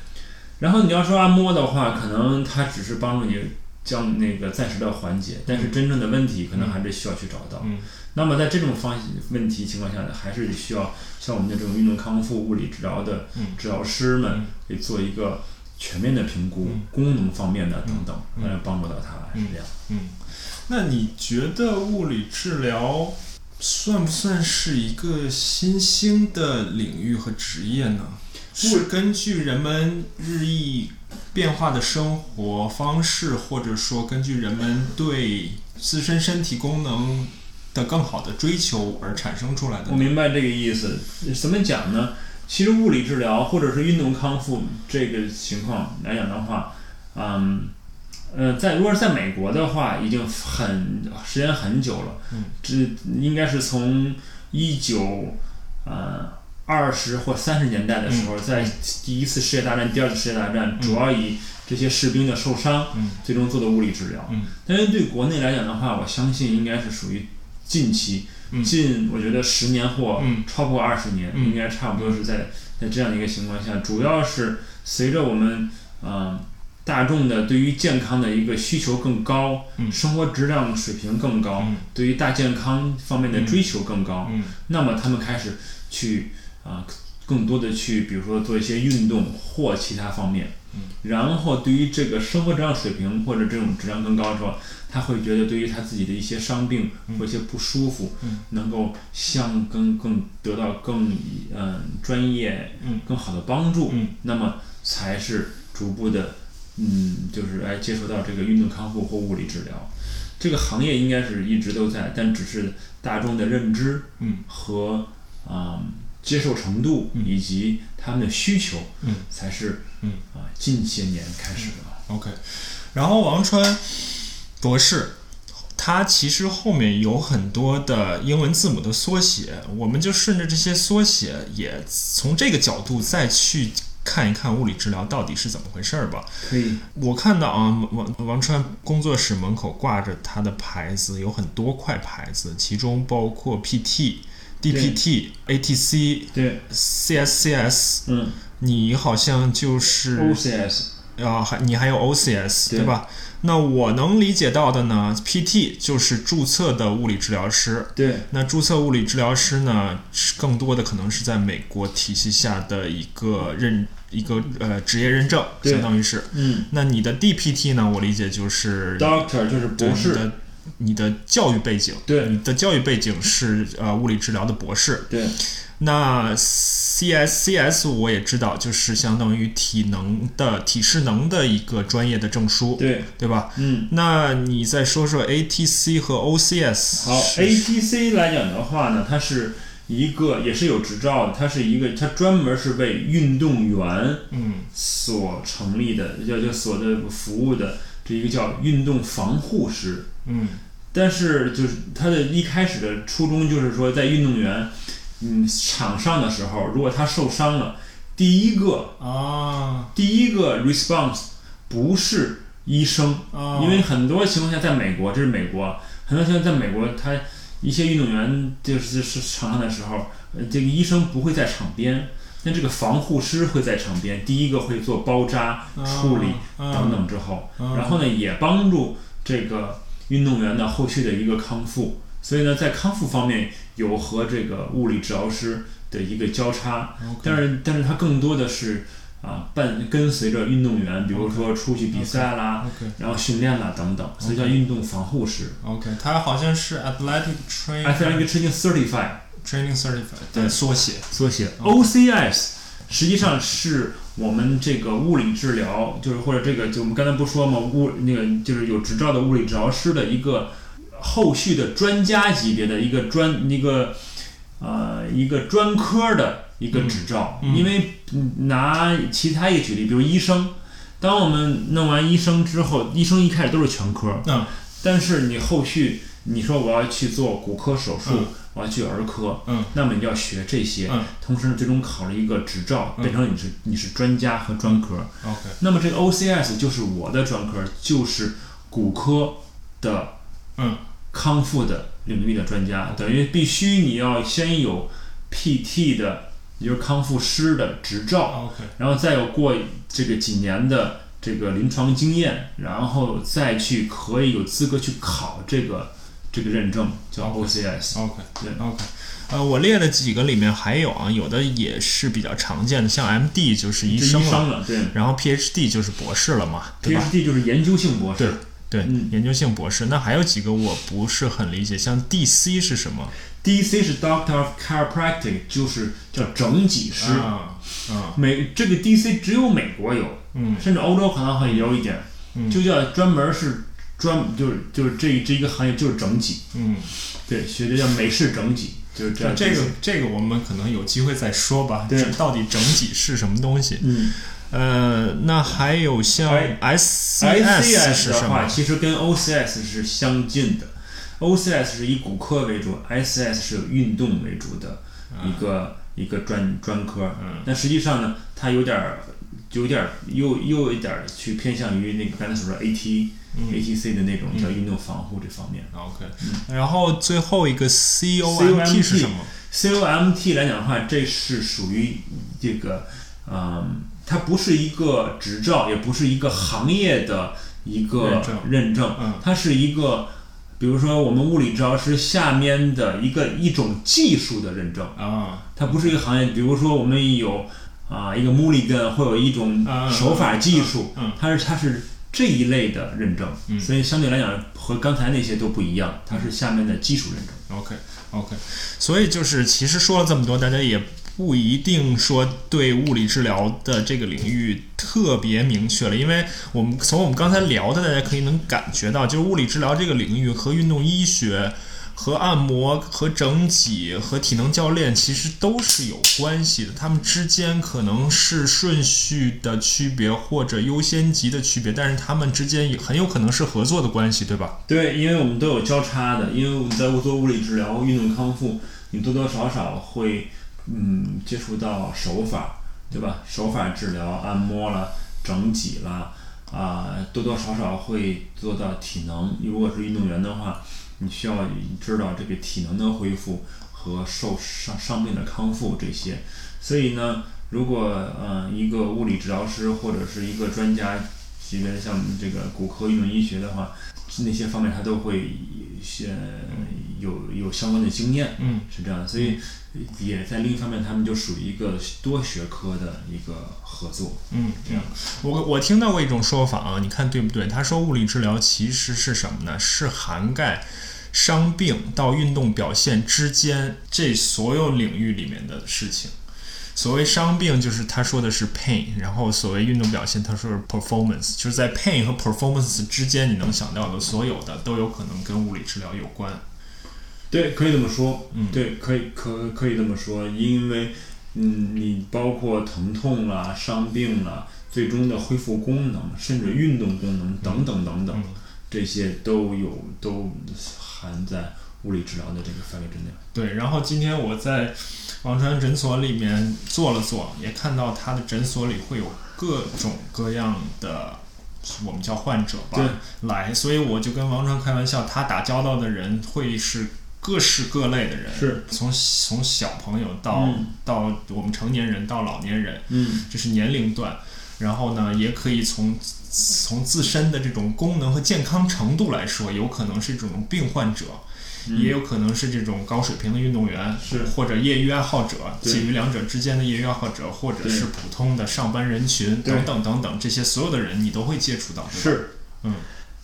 然后你要说按摩的话，可能它只是帮助你将那个暂时的缓解，但是真正的问题可能还是需要去找到。嗯那么在这种方问题情况下呢，还是需要像我们的这种运动康复物理治疗的嗯治疗师们嗯给做一个全面的评估，嗯功能方面的等等，嗯来帮助到他，是这样。嗯，那你觉得物理治疗算不算是一个新兴的领域和职业呢？是根据人们日益变化的生活方式，或者说根据人们对自身身体功能的更好的追求而产生出来的？我明白这个意思。怎么讲呢？其实物理治疗或者是运动康复这个情况来讲的话，嗯，呃，在如果是在美国的话，已经很时间很久了。嗯，这应该是从一九呃二十或三十年代的时候，在第一次世界大战、第二次世界大战，主要以这些士兵的受伤，嗯最终做的物理治疗。嗯但是对国内来讲的话，我相信应该是属于近期，嗯近我觉得十年或嗯。超过二十年，嗯。应该差不多是在在这样的一个情况下，主要是随着我们嗯、大众的对于健康的一个需求更高，嗯。生活质量水平更高，嗯。对于大健康方面的追求更高，嗯。那么他们开始去啊、更多的去，比如说做一些运动或其他方面，嗯。然后对于这个生活质量水平或者这种质量更高的时候，他会觉得对于他自己的一些伤病或一些不舒服，嗯。能够向更更得到更嗯、专业嗯。更好的帮助，嗯。那么才是逐步的嗯就是来接触到这个运动康复或物理治疗。这个行业应该是一直都在，但只是大众的认知嗯。和啊、接受程度嗯。以及他们的需求，嗯。才是嗯。啊、近些年开始的。OK，然后王川博士，他其实后面有很多的英文字母的缩写，我们就顺着这些缩写，也从这个角度再去看一看物理治疗到底是怎么回事儿吧。可以，我看到啊，王王川工作室门口挂着他的牌子，有很多块牌子，其中包括 PT、DPT、ATC、对，CSCS。嗯你好像就是，OCS，啊，还你还有 OCS 对对吧？那我能理解到的呢，PT 就是注册的物理治疗师。对，那注册物理治疗师呢，是更多的可能是在美国体系下的一个认一个呃职业认证，相当于是。嗯那你的 DPT 呢？我理解就是，Doctor 就是博士，你的你的教育背景，对你的教育背景是呃物理治疗的博士。对，那 CSCS 我也知道，就是相当于体能的体适能的一个专业的证书，对，对吧？嗯。那你再说说 ATC 和 OCS？好是，ATC 来讲的话呢，它是一个也是有执照的，它是一个它专门是为运动员嗯所成立的，叫叫所的服务的这一个叫运动防护师。嗯但是就是它的一开始的初衷就是说，在运动员嗯场上的时候，如果他受伤了，第一个啊。第一个 response 不是医生，啊，因为很多情况下，在美国，这是美国，很多情况下在美国，他一些运动员就是是场上的时候，呃，这个医生不会在场边，那这个防护师会在场边，第一个会做包扎、处理等等之后，嗯然后呢，也帮助这个运动员的后续的一个康复。所以呢，在康复方面有和这个物理治疗师的一个交叉，但是但是它更多的是啊伴跟随着运动员，比如说出去比赛啦。然后训练啦等等，所以叫运动防护师。OK，它好像是 Athletic Train Athletic Training Certified Training Certified 对。的缩写。缩写。OCS，实际上是我们这个物理治疗，就是或者这个就我们刚才不说嘛，物那个就是有执照的物理治疗师的一个后续的专家级别的一个专一个呃一个专科的一个执照，嗯嗯。因为嗯拿其他一个举例，比如医生。当我们弄完医生之后，医生一开始都是全科，嗯。但是你后续你说我要去做骨科手术，嗯。我要去儿科，嗯。那么你要学这些，嗯。同时呢最终考了一个执照，嗯。变成你是你是专家和专科。OK 那么这个 OCS 就是我的专科，就是骨科的嗯康复的领域的专家，等于必须你要先有 PT 的，也就是康复师的执照，OK 然后再有过这个几年的这个临床经验，然后再去可以有资格去考这个这个认证，叫 OCS。OK 对 OK。呃，我列了几个里面还有啊，有的也是比较常见的，像 MD 就是医生了，对然后 PhD 就是博士了嘛，？，PhD 就是研究性博士。对，嗯研究性博士。那还有几个我不是很理解，像 DC 是什么？DC 是 Doctor of Chiropractic，就是叫整脊师。啊啊美这个 DC 只有美国有，嗯甚至欧洲可能还有一点，嗯就叫专门是专就是就是这这一个行业就是整脊，嗯，对，学的叫美式整脊，就是这样。这个这个我们可能有机会再说吧。对这到底整脊是什么东西？嗯呃，那还有像哎 SCS，ICS 的话？其实跟 OCS 是相近的。OCS 是以骨科为主，SCS 是运动为主的一个、一个专专科。嗯但实际上呢，它有点儿有点儿又又有一点儿去偏向于那个刚才所说 AT、嗯 ATC 的那种叫运动防护这方面。OK，然后最后一个 COMT COMT 是什么？COMT 来讲的话，这是属于这个，嗯，它不是一个执照，也不是一个行业的一个认证。它是一个，比如说我们物理治疗师下面的一个一种技术的认证，啊。它不是一个行业。比如说我们有啊一个 Mulligan 会有一种手法技术，嗯它是它是这一类的认证，嗯。所以相对来讲和刚才那些都不一样，它是下面的技术认证。，OK OK，所以就是其实说了这么多，大家也不一定说对物理治疗的这个领域特别明确了，因为我们从我们刚才聊的，大家可以能感觉到，就是物理治疗这个领域和运动医学。和按摩、和整脊、和体能教练其实都是有关系的，他们之间可能是顺序的区别或者优先级的区别，但是他们之间也很有可能是合作的关系，对吧？对，因为我们都有交叉的，因为我们在做物理治疗、运动康复，你多多少少会嗯接触到手法，对吧？手法治疗、按摩了、整脊了，啊、多多少少会做到体能。如果是运动员的话，你需要知道这个体能的恢复和受伤伤病的康复这些。所以呢，如果呃一个物理治疗师或者是一个专家级别的，像这个骨科运动医学的话，那些方面他都会先有有相关的经验，嗯，是这样的，所以也在另一方面，他们就属于一个多学科的一个合作。嗯，这样。我我听到过一种说法啊，你看对不对？他说物理治疗其实是什么呢？是涵盖伤病到运动表现之间这所有领域里面的事情。所谓伤病，就是他说的是 pain，然后所谓运动表现，他说是 performance，就是在 pain 和 performance 之间，你能想到的所有的都有可能跟物理治疗有关。对，可以这么说。嗯对，可以可可以这么说，因为嗯，你包括疼痛啦、伤病啦，最终的恢复功能，甚至运动功能等等等等，嗯这些都有都含在物理治疗的这个范围之内。对，然后今天我在王川诊所里面坐了坐，也看到他的诊所里会有各种各样的，我们叫患者吧，来，所以我就跟王川开玩笑，他打交道的人会是各式各类的人，是。从从小朋友到、嗯。到我们成年人到老年人，嗯，这是年龄段，然后呢，也可以从从自身的这种功能和健康程度来说，有可能是这种病患者。也有可能是这种高水平的运动员，是。或者业余爱好者，介于两者之间的业余爱好者，或者是普通的上班人群等等等等，这些所有的人你都会接触到，是，嗯，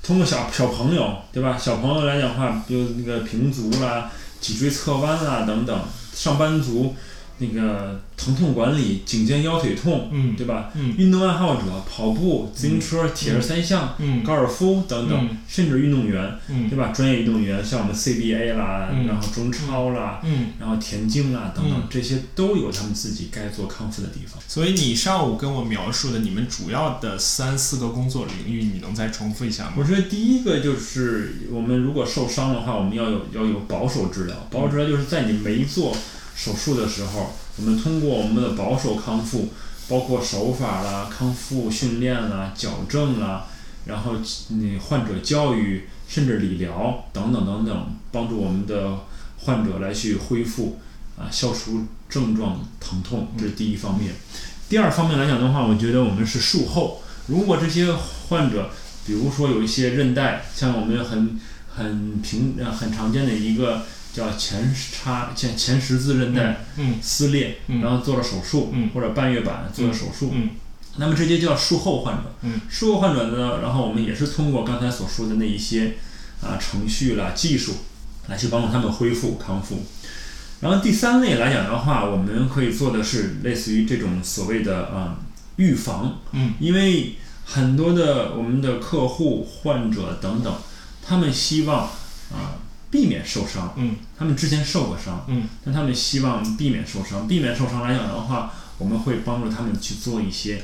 通过小小朋友，对吧？小朋友来讲话，比如那个平足啦、脊椎侧弯啦等等，上班族那个疼痛管理、颈肩腰腿痛，嗯对吧？嗯运动爱好者，跑步、自行车、铁人三项、嗯高尔夫等等，嗯甚至运动员，嗯对吧？专业运动员，像我们 CBA 啦，嗯然后中超啦，嗯，然后田径啦等等，嗯这些都有他们自己该做康复的地方。所以你上午跟我描述的你们主要的三四个工作领域，你能再重复一下吗？我觉得第一个就是我们如果受伤的话，我们要有要有保守治疗。保守治疗就是在你没做手术的时候，我们通过我们的保守康复，包括手法啦、康复训练啦、矫正啦，然后你患者教育，甚至理疗等等等等，帮助我们的患者来去恢复啊，消除症状疼痛，这是第一方面。第二方面来讲的话，我觉得我们是术后，如果这些患者比如说有一些韧带，像我们很很平很常见的一个叫前叉前前十字韧带嗯撕裂，嗯。然后做了手术，嗯。或者半月板做了手术，嗯。那么这些叫术后患者。嗯。术后患者呢，然后我们也是通过刚才所说的那一些啊程序啦、技术来去帮助他们恢复康复。然后第三类来讲的话，我们可以做的是类似于这种所谓的啊、预防，嗯。因为很多的我们的客户、患者等等，他们希望啊、避免受伤，嗯。他们之前受过伤，嗯。但他们希望避免受伤。避免受伤来讲的话，我们会帮助他们去做一些，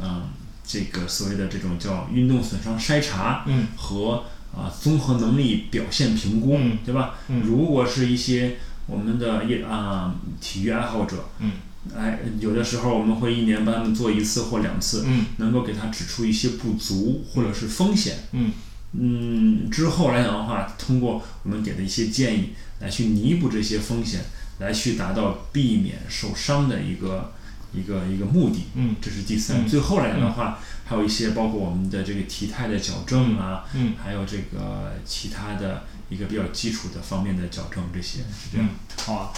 嗯、这个所谓的这种叫运动损伤筛查嗯。和啊综合能力表现评估，嗯。对吧？嗯。如果是一些我们的业啊、体育爱好者，嗯，哎，有的时候我们会一年帮他们做一次或两次，嗯。能够给他指出一些不足或者是风险。嗯嗯，之后来讲的话，通过我们给的一些建议来去弥补这些风险，来去达到避免受伤的一个一个一个目的。嗯这是第三。嗯最后来讲的话，还有一些包括我们的这个体态的矫正啊，嗯还有这个其他的一个比较基础的方面的矫正，这些是这样。好啊。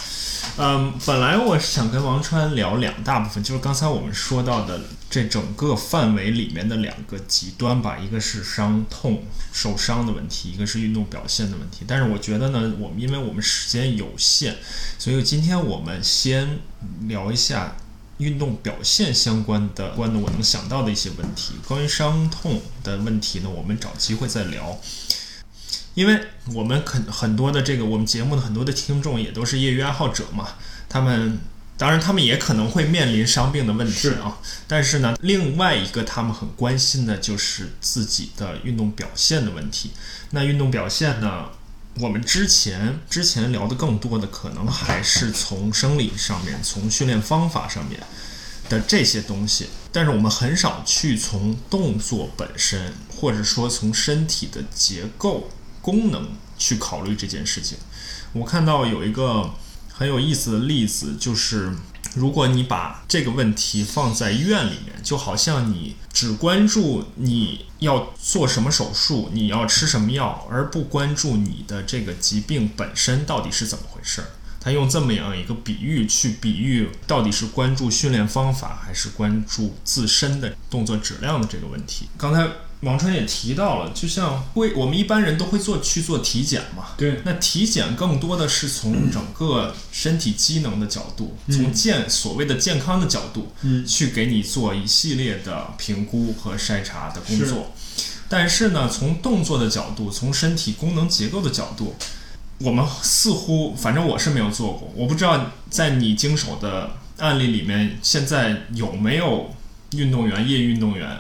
嗯，本来我是想跟王川聊两大部分，就是刚才我们说到的这整个范围里面的两个极端吧，一个是伤痛、受伤的问题，一个是运动表现的问题。但是我觉得呢，我们因为我们时间有限，所以今天我们先聊一下运动表现相关的关的我能想到的一些问题。关于伤痛的问题呢，我们找机会再聊。因为我们很很多的这个我们节目的很多的听众也都是业余爱好者嘛，他们当然他们也可能会面临伤病的问题是啊，但是呢，另外一个他们很关心的就是自己的运动表现的问题。那运动表现呢，我们之前之前聊的更多的可能还是从生理上面，从训练方法上面的这些东西，但是我们很少去从动作本身，或者说从身体的结构、功能去考虑这件事情。我看到有一个很有意思的例子，就是如果你把这个问题放在医院里面，就好像你只关注你要做什么手术，你要吃什么药，而不关注你的这个疾病本身到底是怎么回事儿。他用这么样一个比喻去比喻，到底是关注训练方法，还是关注自身的动作质量的这个问题。刚才王川也提到了，就像会我们一般人都会做去做体检嘛，对，那体检更多的是从整个身体机能的角度，嗯。从健所谓的健康的角度，嗯。去给你做一系列的评估和筛查的工作。但是呢，从动作的角度，从身体功能结构的角度，我们似乎，反正我是没有做过，我不知道在你经手的案例里面，现在有没有运动员、业余运动员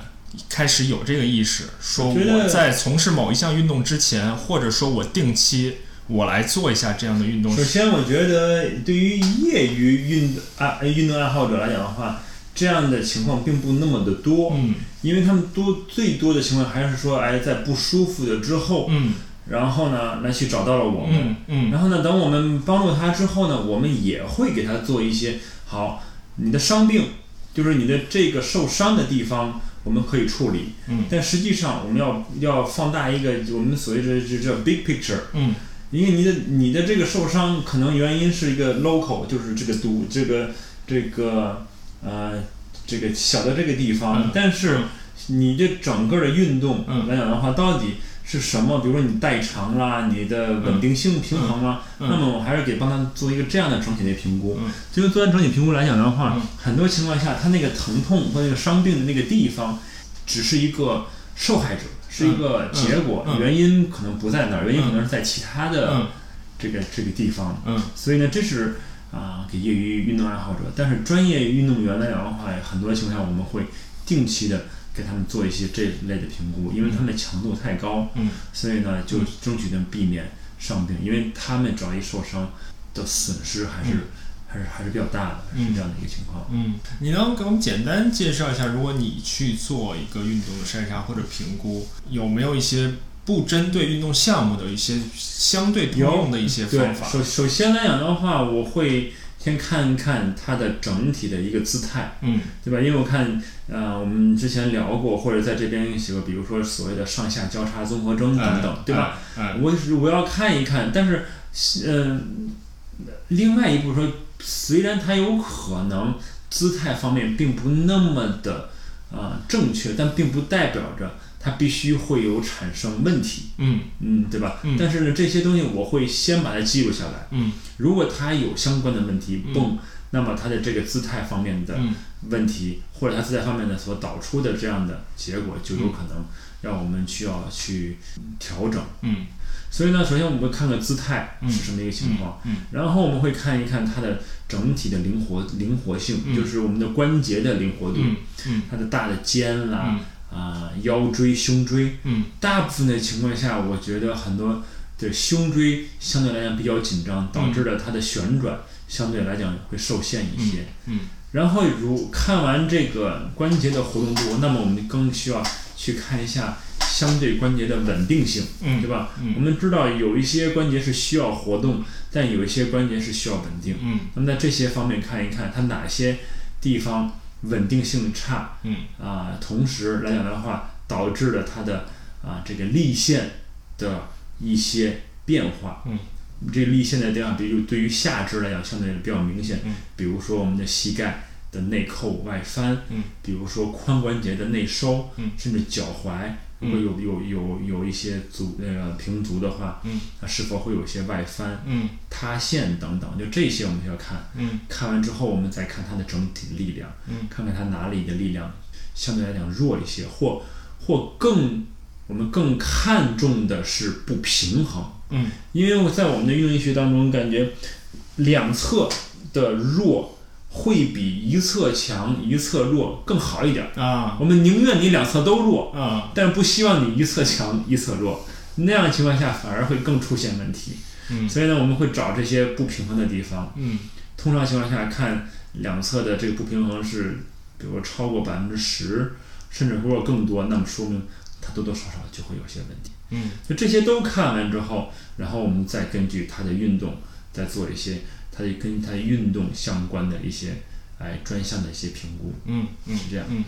开始有这个意识，说我在从事某一项运动之前，或者说我定期我来做一下这样的运动首先，我觉得对于业余运爱运动爱好者来讲的话，这样的情况并不那么的多，嗯。因为他们多最多的情况还是说，哎，在不舒服的之后，嗯。然后呢，来去找到了我们，嗯嗯。然后呢，等我们帮助他之后呢，我们也会给他做一些好，你的伤病就是你的这个受伤的地方，我们可以处理，嗯。但实际上我们要要放大一个我们所谓的这这 big picture，嗯。因为你的你的这个受伤可能原因是一个 local，就是这个都这个这个呃这个小的这个地方，嗯。但是你这整个的运动嗯。来讲的话，到底是什么？比如说你代偿啦，你的稳定性平衡啦，嗯那么我还是给帮他做一个这样的整体的评估。嗯就做完整体评估来讲的话，嗯很多情况下，他那个疼痛或那个伤病的那个地方，只是一个受害者，是一个结果，原因可能不在那儿，原因可能是在其他的。嗯这个这个地方，嗯所以呢，这是啊、给业余运动爱好者，但是专业运动员来讲的话，很多情况下我们会定期的给他们做一些这类的评估，因为他们的强度太高，嗯所以呢，就争取能避免伤病，因为他们只要一受伤的损失还是、嗯还是还是比较大的，嗯是这样的一个情况。嗯，你能给我们简单介绍一下，如果你去做一个运动的筛查或者评估，有没有一些不针对运动项目的一些相对通用的一些对方，法？首首先来讲的话，我会先看一看它的整体的一个姿态。嗯对吧？因为我看，呃，我们之前聊过，或者在这边写过，比如说所谓的上下交叉综合征等等，对吧？我我要看一看，但是，嗯、另外一步说，虽然它有可能姿态方面并不那么的啊、正确，但并不代表着它必须会有产生问题，嗯嗯，对吧？嗯但是呢，这些东西我会先把它记录下来，嗯如果它有相关的问题，嗯蹦，那么它的这个姿态方面的。嗯问题，或者它姿态方面的所导出的这样的结果，就有可能让我们需要去调整。嗯所以呢，首先我们会看看姿态嗯是什么一个情况，嗯然后我们会看一看它的整体的灵活灵活性，嗯就是我们的关节的灵活度，嗯嗯它的大的肩啦。嗯啊、腰椎、胸椎。嗯大部分的情况下，我觉得很多的胸椎相对来讲比较紧张，导致了它的旋转相对来讲会受限一些。嗯然后如看完这个关节的活动度，那么我们更需要去看一下相对关节的稳定性，嗯对吧？嗯我们知道有一些关节是需要活动，但有一些关节是需要稳定。嗯那么在这些方面看一看，它哪些地方稳定性差嗯啊、同时来讲的话，导致了它的啊、这个力线的一些变化。嗯，这个力线的这样，比如对于下肢来讲，相对比较明显。嗯，比如说我们的膝盖的内扣外翻。嗯，比如说髋关节的内收。嗯，甚至脚踝。如果有有有有一些足那个平足的话，嗯，它是否会有一些外翻、嗯塌陷等等，就这些我们需要看。嗯。看完之后，我们再看它的整体力量，嗯。看看它哪里的力量相对来讲弱一些，或或更我们更看重的是不平衡，嗯。因为我在我们的运动医学当中，感觉两侧的弱会比一侧强一侧弱更好一点儿。啊我们宁愿你两侧都弱，啊但是不希望你一侧强一侧弱，那样的情况下反而会更出现问题。嗯所以呢，我们会找这些不平衡的地方。嗯通常情况下看两侧的这个不平衡是，比如说超过百分之十，甚至或者更多，那么说明它多多少少就会有些问题。嗯就这些都看完之后，然后我们再根据它的运动，再做一些它的跟它运动相关的一些哎专项的一些评估，嗯嗯是这样。嗯，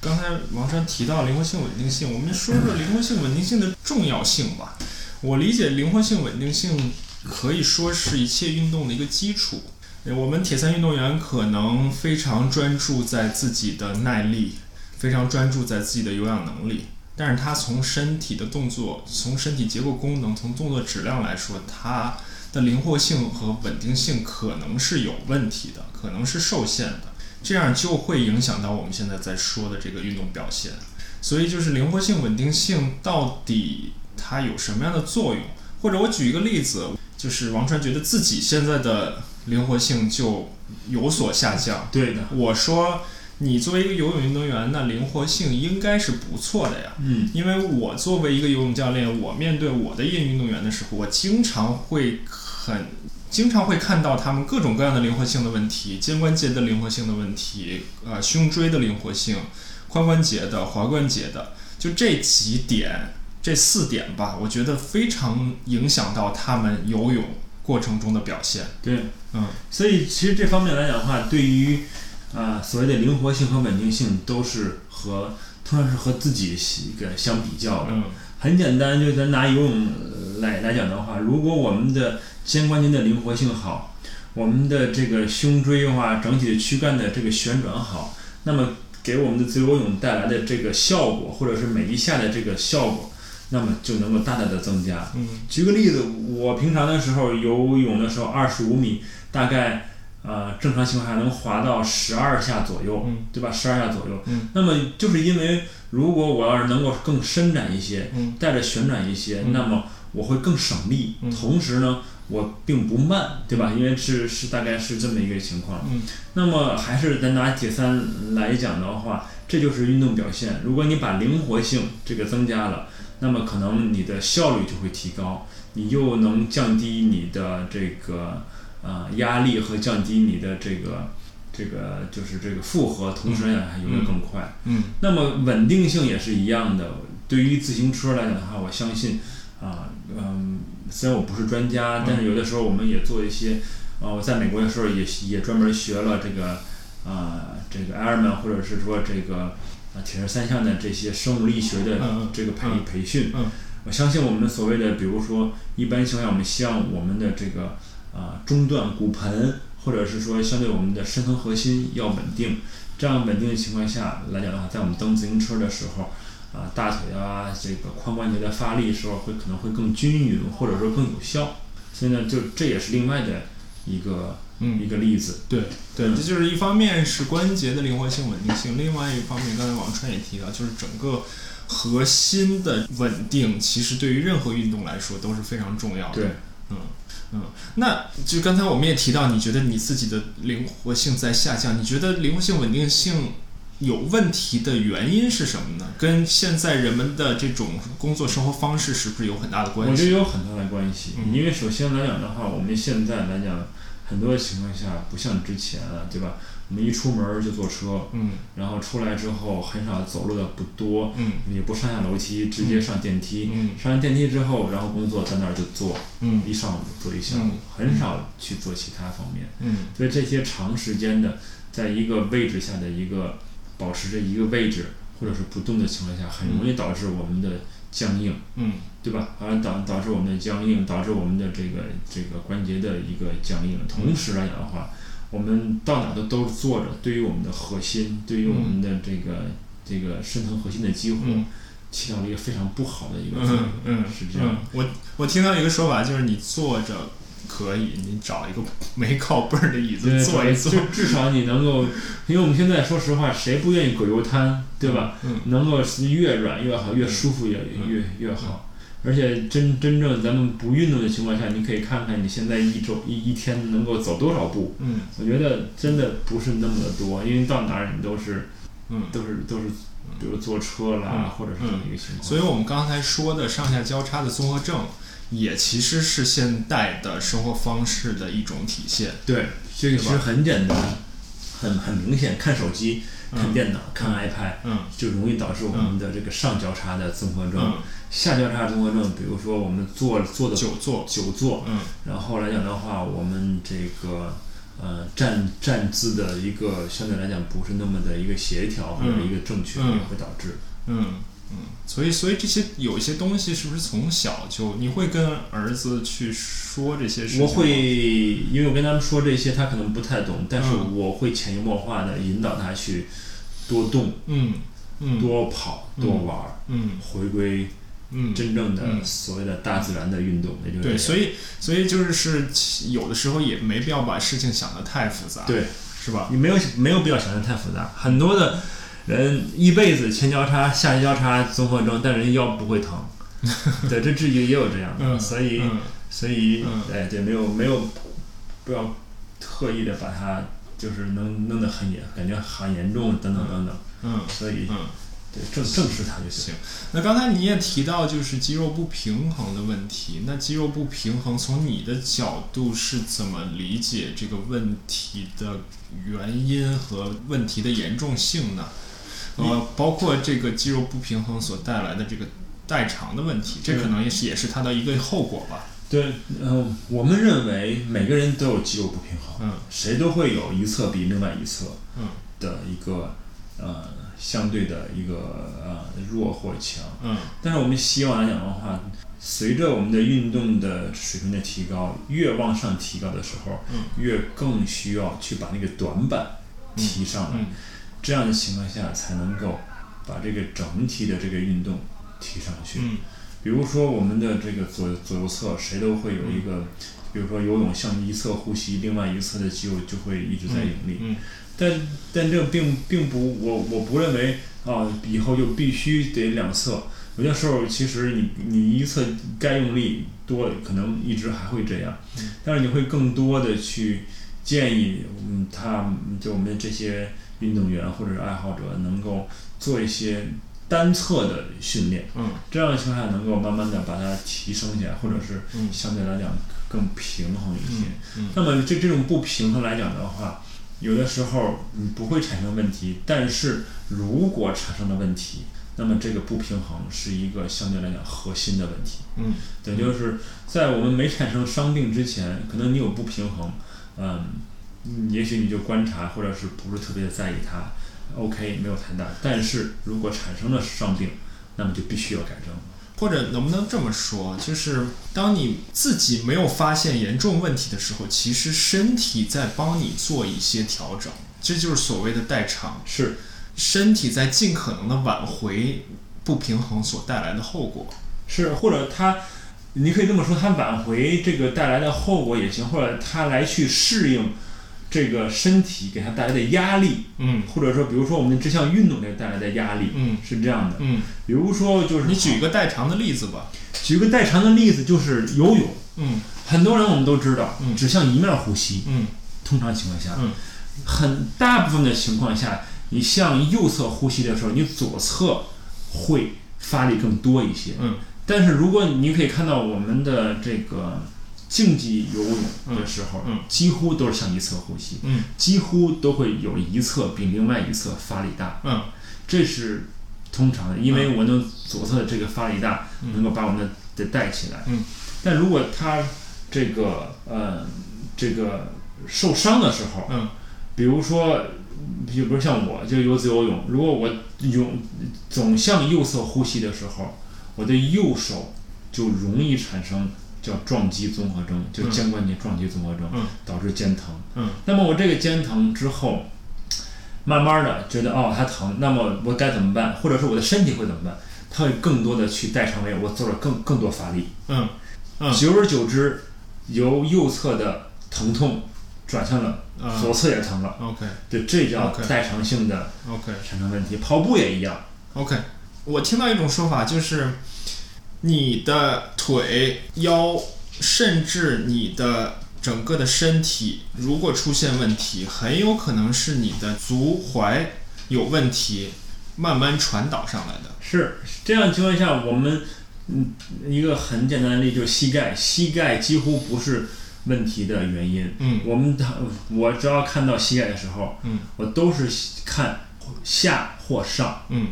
刚才王川提到灵活性、稳定性，我们说说灵活性、稳定性的重要性吧。我理解灵活性、稳定性可以说是一切运动的一个基础。呃我们铁三运动员可能非常专注在自己的耐力，非常专注在自己的有氧能力，但是他从身体的动作、从身体结构功能、从动作质量来说，他的灵活性和稳定性可能是有问题的，可能是受限的。这样就会影响到我们现在在说的这个运动表现。所以就是灵活性、稳定性到底它有什么样的作用？或者我举一个例子，就是王川觉得自己现在的灵活性就有所下降。对的，我说你作为一个游泳运动员，那灵活性应该是不错的呀。嗯因为我作为一个游泳教练，我面对我的业余运动员的时候，我经常会很经常会看到他们各种各样的灵活性的问题，肩关节的灵活性的问题，呃，胸椎的灵活性，髋关节的、踝关节的，就这几点，这四点吧，我觉得非常影响到他们游泳过程中的表现。对，嗯所以其实这方面来讲的话，对于啊、所谓的灵活性和稳定性，都是和通常是和自己一个相比较的。嗯很简单，就咱拿游泳呃来来讲的话，如果我们的肩关节的灵活性好，我们的这个胸椎的话，整体的躯干的这个旋转好，那么给我们的自由泳带来的这个效果，或者是每一下的这个效果，那么就能够大大的增加。嗯举个例子，我平常的时候游泳的时候，二十五米大概呃正常情况下能滑到十二下左右，嗯对吧？十二下左右。嗯那么就是因为如果我要是能够更伸展一些，嗯带着旋转一些，嗯那么我会更省力，嗯同时呢，我并不慢，对吧？因为是是大概是这么一个情况。嗯那么还是咱拿铁三来讲的话，这就是运动表现。如果你把灵活性这个增加了，那么可能你的效率就会提高，你又能降低你的这个呃压力和降低你的这个这个就是这个负荷，同时呢还游得更快。嗯那么稳定性也是一样的。对于自行车来讲的话，我相信啊，嗯，虽然我不是专家，但是有的时候我们也做一些，呃，我在美国的时候也也专门学了这个啊，这个 Ironman 或者是说这个啊铁人三项的这些生物力学的这个培嗯培训。嗯我相信我们所谓的，比如说一般情况下，我们希望我们的这个啊中段骨盆，或者是说相对我们的深层核心要稳定。这样稳定的情况下来讲的话，在我们蹬自行车的时候，啊大腿啊这个髋关节的发力时候会可能会更均匀，或者说更有效。所以呢，就这也是另外的一个嗯一个例子。对对，嗯这就是一方面是关节的灵活性、稳定性，另外一方面，刚才王川也提到，就是整个核心的稳定，其实对于任何运动来说都是非常重要的。对，嗯嗯，那就刚才我们也提到，你觉得你自己的灵活性在下降，你觉得灵活性、稳定性有问题的原因是什么呢？跟现在人们的这种工作生活方式是不是有很大的关系我觉得？有很大的关系，嗯因为首先来讲的话，我们现在来讲，很多情况下不像之前了，对吧？我们一出门儿就坐车，嗯然后出来之后很少走路的不多，嗯也不上下楼梯，直接上电梯。嗯上完电梯之后，然后工作在那儿就坐，嗯一上午做一下午，嗯很少去做其他方面。嗯所以这些长时间的在一个位置下的一个保持着一个位置或者是不动的情况下，很容易导致我们的僵硬，嗯对吧？而导导致我们的僵硬，导致我们的这个这个关节的一个僵硬。同时来讲的话，我们到哪都都是坐着，对于我们的核心，对于我们的这个、这个深层核心的激活，嗯起到了一个非常不好的一个作用嗯。嗯，是这样嗯。我我听到一个说法，就是你坐着可以，你找一个没靠背儿的椅子，坐一坐。就至少你能够，因为我们现在说实话，谁不愿意葛优瘫，对吧？嗯能够越软越好，越舒服越嗯越越好。而且真真正咱们不运动的情况下，你可以看看你现在一周一一天能够走多少步。嗯我觉得真的不是那么的多，因为到哪儿你都是嗯。都是都是，比如坐车啦，嗯或者是这么一个情况。所以我们刚才说的上下交叉的综合症，也其实是现代的生活方式的一种体现。对，这个其实很简单，很很明显，看手机、看嗯电脑、看 iPad，嗯就容易导致我们的这个上交叉的综合症。嗯，下交叉综合症，比如说我们坐坐的久坐。久坐，嗯。然后来讲的话，我们这个呃站站姿的一个相对来讲不是那么的一个协调或者嗯一个正确，嗯。也会导致。嗯嗯，所以所以这些有一些东西是不是从小就你会跟儿子去说这些事情？我会，因为我跟他们说这些，他可能不太懂，但是嗯。我会潜移默化的引导他去多动、嗯嗯。多跑、嗯。多玩儿，嗯。回归嗯真正的嗯所谓的大自然的运动，也就是对，所以所以就是是有的时候也没必要把事情想得太复杂，对。是吧？你没有没有必要想得太复杂。很多的人一辈子前交叉、下交叉综合症，但人腰不会疼。对，这至于也有这样的，嗯，所以、嗯所以嗯哎，对，没有没有不要特意的把它就是弄弄得很严，感觉很严重等等等等。嗯所以嗯。对正正视它就行。那刚才你也提到就是肌肉不平衡的问题，那肌肉不平衡从你的角度是怎么理解这个问题的原因和问题的严重性呢？呃，包括这个肌肉不平衡所带来的这个代偿的问题，这可能也是也是它的一个后果吧。对，嗯、我们认为每个人都有肌肉不平衡，嗯谁都会有一侧比另外一侧嗯的一个呃相对的一个呃弱或强。嗯但是我们希望来讲的话，随着我们的运动的水平的提高，越往上提高的时候，嗯越更需要去把那个短板提上来。嗯这样的情况下，才能够把这个整体的这个运动提上去。嗯比如说我们的这个左左右侧，谁都会有一个，比如说游泳向一侧呼吸，另外一侧的肌肉就会一直在用力。嗯但但这并并不，我我不认为啊，以后就必须得两侧。有些时候其实你你一侧该用力多，可能一直还会这样，嗯但是你会更多的去建议，嗯，他就我们这些运动员或者是爱好者能够做一些单侧的训练，嗯这样的情况下能够慢慢的把它提升起来，或者是嗯相对来讲更平衡一些。嗯那么这这种不平衡来讲的话，有的时候你不会产生问题，但是如果产生了问题，那么这个不平衡是一个相对来讲核心的问题。嗯也就是在我们没产生伤病之前，可能你有不平衡，嗯，嗯也许你就观察或者是不是特别的在意它，OK 没有太大。但是如果产生了伤病，那么就必须要改正了。或者能不能这么说，就是当你自己没有发现严重问题的时候，其实身体在帮你做一些调整，这就是所谓的代偿。是，身体在尽可能的挽回不平衡所带来的后果。是，或者他，你可以这么说，他挽回这个带来的后果也行，或者他来去适应这个身体给他带来的压力，嗯或者说，比如说我们这项运动给他带来的压力，嗯是这样的。嗯，比如说，就是你举一个代偿的例子吧。举个代偿的例子，就是游泳。嗯很多人我们都知道，嗯只向一面呼吸，嗯通常情况下，嗯很大部分的情况下，你向右侧呼吸的时候，你左侧会发力更多一些。嗯但是如果你可以看到我们的这个竞技游泳的时候，嗯嗯。几乎都是向一侧呼吸，嗯。几乎都会有一侧比另外一侧发力大，嗯。这是通常的，因为我能左侧的这个发力大，嗯。能够把我们的带起来。嗯。但如果他这个呃这个受伤的时候，嗯。比如说，比如像我就游自由泳，如果我泳总向右侧呼吸的时候，我的右手就容易产生叫撞击综合征，就嗯肩关节撞击综合征，嗯导致肩疼。嗯那么我这个肩疼之后，慢慢的觉得哦它疼，那么我该怎么办？或者说我的身体会怎么办？它会更多的去代偿为我做了更更多发力，嗯嗯久而久之，由右侧的疼痛转向了嗯左侧也疼了。，OK 对，这叫代偿性的 OK 产生问题。跑步也一样，OK，我听到一种说法就是，你的腿、腰，甚至你的整个的身体，如果出现问题，很有可能是你的足踝有问题，慢慢传导上来的。是这样情况下，我们嗯一个很简单的例子就是膝盖，膝盖几乎不是问题的原因。嗯我们的我只要看到膝盖的时候，嗯我都是看下或上，嗯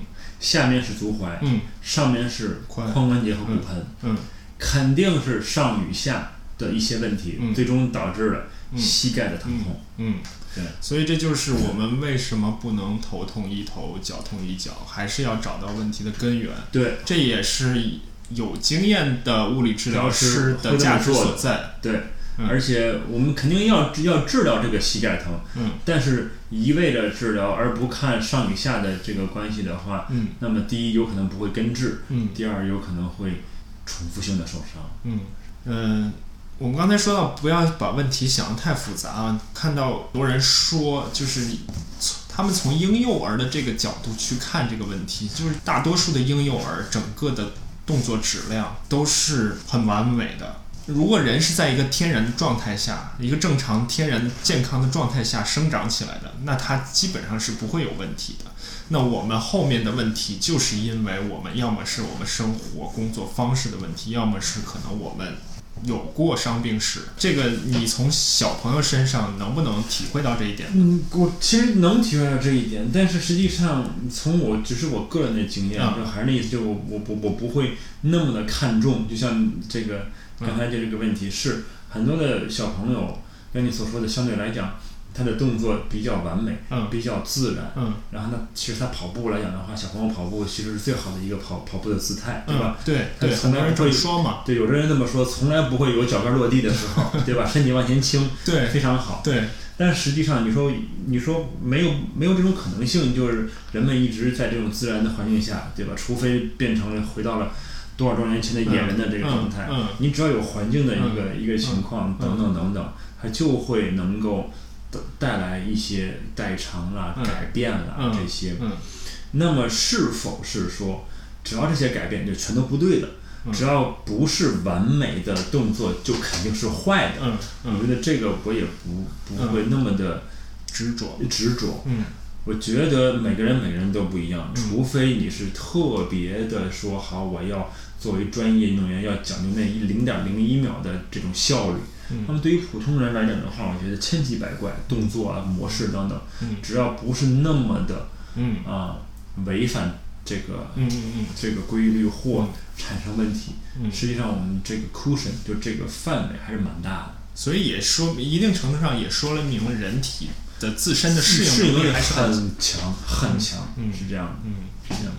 下面是足踝，嗯。上面是髋。髋关节和骨盆，嗯。肯定是上与下的一些问题，嗯。最终导致了嗯。膝盖的疼痛。嗯，对，所以这就是我们为什么不能头痛医头，脚痛医脚，还是要找到问题的根源。对。这也是有经验的物理治疗师的价值所在。对，嗯而且我们肯定要要治疗这个膝盖疼，嗯但是一味的治疗而不看上与下的这个关系的话，嗯那么第一有可能不会根治，嗯第二有可能会重复性的受伤。嗯嗯，我们刚才说到不要把问题想得太复杂啊。看到很多人说，就是你从他们从婴幼儿的这个角度去看这个问题，就是大多数的婴幼儿整个的动作质量都是很完美的。如果人是在一个天然的状态下，一个正常、天然、健康的状态下生长起来的，那他基本上是不会有问题的。那我们后面的问题，就是因为我们要么是我们生活工作方式的问题，要么是可能我们有过伤病史。这个你从小朋友身上能不能体会到这一点？嗯，我其实能体会到这一点，但是实际上从我只是我个人的经验，嗯就还是那意思，就我我我我不会那么的看重，就像这个嗯刚才就这个问题是很多的小朋友跟你所说的相对来讲，他的动作比较完美，嗯比较自然，嗯然后呢，其实他跑步来讲的话，小朋友跑步其实是最好的一个跑跑步的姿态，对吧？嗯，对他对，从来不会很多人这么说嘛。对，有的人这么说，从来不会有脚跟落地的时候，对吧？身体往前倾，对非常好。对，但实际上，你说你说没有没有这种可能性，就是人们一直在这种自然的环境下，对吧？除非变成了回到了多少多少年前的野人的这个状态，你只要有环境的一个、一个情况等等等等，它就会能够带带来一些代偿啦、嗯改变啦、嗯这些。嗯那么是否是说，只要这些改变就全都不对的？嗯只要不是完美的动作，就肯定是坏的。嗯嗯，我觉得这个我也不不会那么的执着。执着。嗯我觉得每个人每个人都不一样，嗯除非你是特别的说好，我要作为专业运动员要讲究那一零点零一秒的这种效率。那嗯么对于普通人来讲的话，我觉得千奇百怪动作啊、模式等等，嗯。只要不是那么的嗯。啊违反这个嗯嗯这个规律或嗯。产生问题，嗯，实际上我们这个 cushion 就这个范围还是蛮大的。所以也说一定程度上也说了明了人体的自身的适适应能力还是很很强，很强，嗯。是这样的，嗯。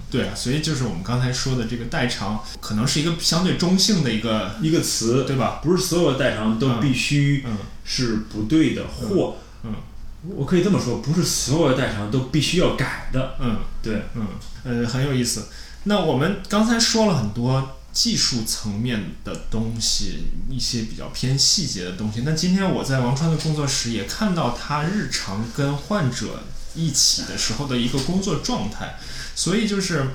对啊，所以就是我们刚才说的这个代偿，可能是一个相对中性的一个，一个词，对吧？不是所有的代偿都嗯必须嗯是不对的，或嗯我可以这么说，不是所有的代偿都必须要改的。嗯对，嗯呃，很有意思。那我们刚才说了很多技术层面的东西，一些比较偏细节的东西。那今天我在王川的工作室也看到他日常跟患者一起的时候的一个工作状态，所以就是。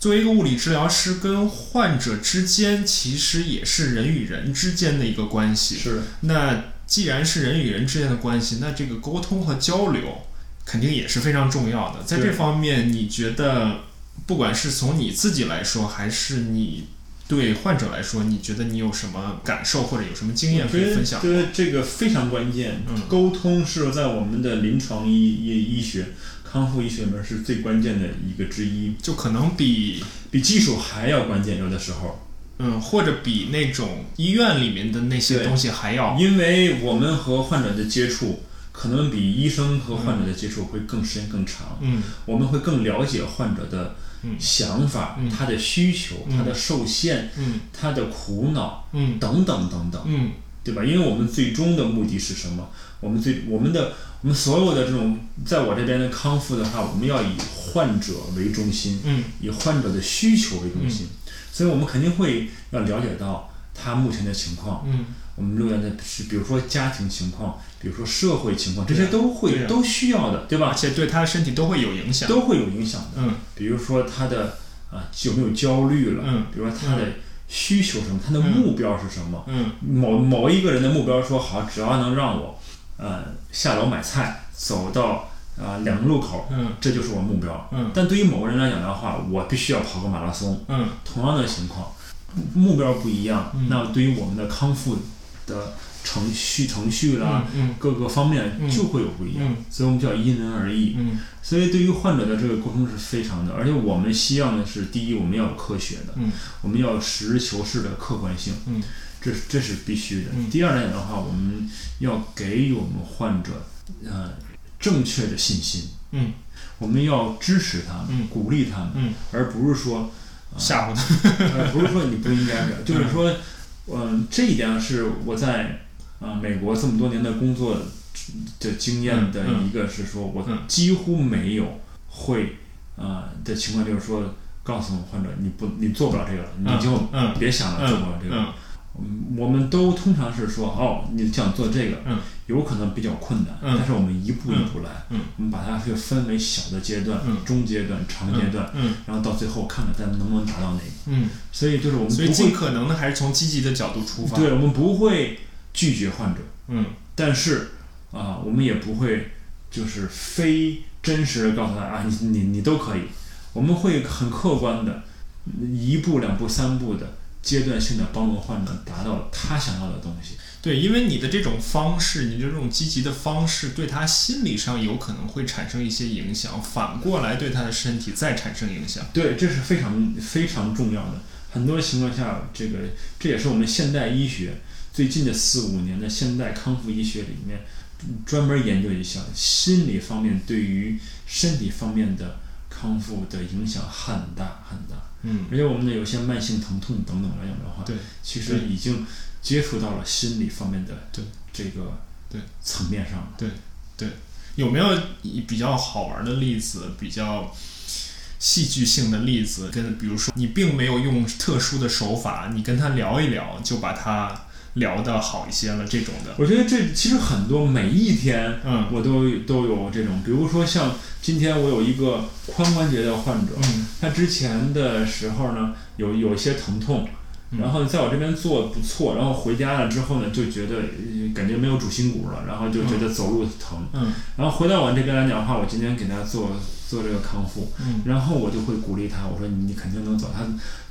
作为一个物理治疗师，跟患者之间其实也是人与人之间的一个关系。是，那既然是人与人之间的关系，那这个沟通和交流肯定也是非常重要的。在这方面，你觉得，不管是从你自己来说，还是你对患者来说，你觉得你有什么感受或者有什么经验可以分享？觉得这个非常关键。嗯沟通是在我们的临床医医医学、康复医学里面是最关键的一个之一，就可能比比技术还要关键。有的时候，嗯，或者比那种医院里面的那些东西还要，因为我们和患者的接触，可能比医生和患者的接触会更时间更长。嗯我们会更了解患者的嗯想法、嗯他的需求、嗯他的受限、嗯他的苦恼嗯等等等等，嗯对吧？因为我们最终的目的是什么？我们最我们的我们所有的这种，在我这边的康复的话，我们要以患者为中心，嗯以患者的需求为中心，所以我们肯定会要了解到他目前的情况，嗯我们六院的是，比如说家庭情况，比如说社会情况，这些都会、啊都需要的，对吧而？且对他的身体都会有影响。都会有影响的。嗯比如说他的啊有没有焦虑了，嗯比如说他的需求什么，他的目标是什么？嗯某某一个人的目标说好，只要能让我呃下楼买菜，走到啊、两个路口，嗯。这就是我目标。嗯。但对于某个人来讲的话，我必须要跑个马拉松，嗯。同样的情况，目标不一样，嗯。那对于我们的康复的程序程序啦。嗯各个方面嗯就会有不一样，嗯。所以我们叫因人而异。嗯。所以对于患者的这个沟通是非常的，而且我们希望的是，第一，我们要有科学的，嗯。我们要实事求是的客观性，嗯这是这是必须的。嗯。第二点的话，我们要给予我们患者呃正确的信心，嗯。我们要支持他们，嗯。鼓励他们，嗯，而不是说吓唬他。呃不是说你不应该的，就是说，嗯、这一点是我在啊、呃美国这么多年的工作的经验的一个是说，我嗯。几乎没有会啊、呃的情况，就是说告诉患者你不你做不了这个了，你就嗯。别想了，嗯做不了这个。嗯嗯，我们都通常是说，哦，你想做这个，嗯。有可能比较困难，嗯。但是我们一步一步来，嗯。我们把它就分为小的阶段、嗯。中阶段、长阶段，嗯。然后到最后看看咱们能不能达到那个。嗯，所以就是我们所以，尽可能的还是从积极的角度出发。对，我们不会拒绝患者，嗯。但是啊、我们也不会就是非真实的告诉他啊，你你你都可以，我们会很客观的，一步两步三步的阶段性的帮助患者达到他想要的东西。对，因为你的这种方式，你这种积极的方式，对他心理上有可能会产生一些影响，反过来对他的身体再产生影响。对，这是非常非常重要的。很多情况下，这个这也是我们现代医学最近的四五年的现代康复医学里面专门研究一下心理方面对于身体方面的康复的影响很大很大。嗯。而且我们的有些慢性疼痛等等来讲的话，对，其实已经接触到了心理方面的对。这个对。层面上了。对对。有没有比较好玩的例子，比较戏剧性的例子？跟比如说，你并没有用特殊的手法，你跟他聊一聊，就把他聊的好一些了，这种的。我觉得这其实很多，每一天嗯。我都都有这种，比如说像今天我有一个髋关节的患者，嗯。他之前的时候呢有有一些疼痛，嗯。然后在我这边做不错，然后回家了之后呢就觉得呃感觉没有主心骨了，然后就觉得走路疼，嗯。然后回到我这边来讲的话，我今天给他做做这个康复，嗯。然后我就会鼓励他，我说你肯定能走，他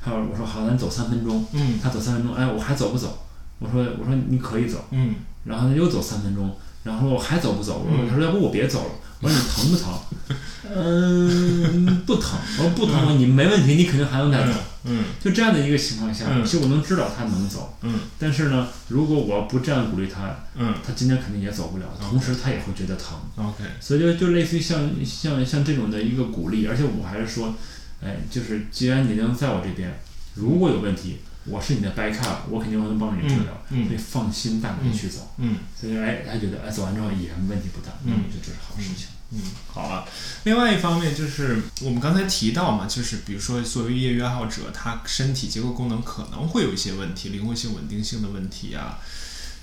他说我说好，咱走三分钟，嗯。他走三分钟，哎，我还走不走？我说我说你可以走。嗯然后他又走三分钟，然后我还走不走？我说嗯他说要不我别走了。我说 你疼不疼？嗯，不疼。我说不疼，我说你没问题，你肯定还能再走。嗯就这样的一个情况下，嗯其实我能知道他能走，嗯但是呢，如果我不这样鼓励他，嗯他今天肯定也走不了，同时他也会觉得疼。，OK，所以就就类似于像像像这种的一个鼓励，而且我还是说，哎，就是既然你能在我这边，如果有问题，我是你的 backup，我肯定会能帮你治疗，嗯嗯所以放心大胆地去走。嗯。所以哎，他觉得哎，走完之后也问题不大，那嗯我觉得这是好事情。嗯，好了。另外一方面就是我们刚才提到嘛，就是比如说作为业余爱好者，他身体结构功能可能会有一些问题，灵活性、稳定性的问题啊。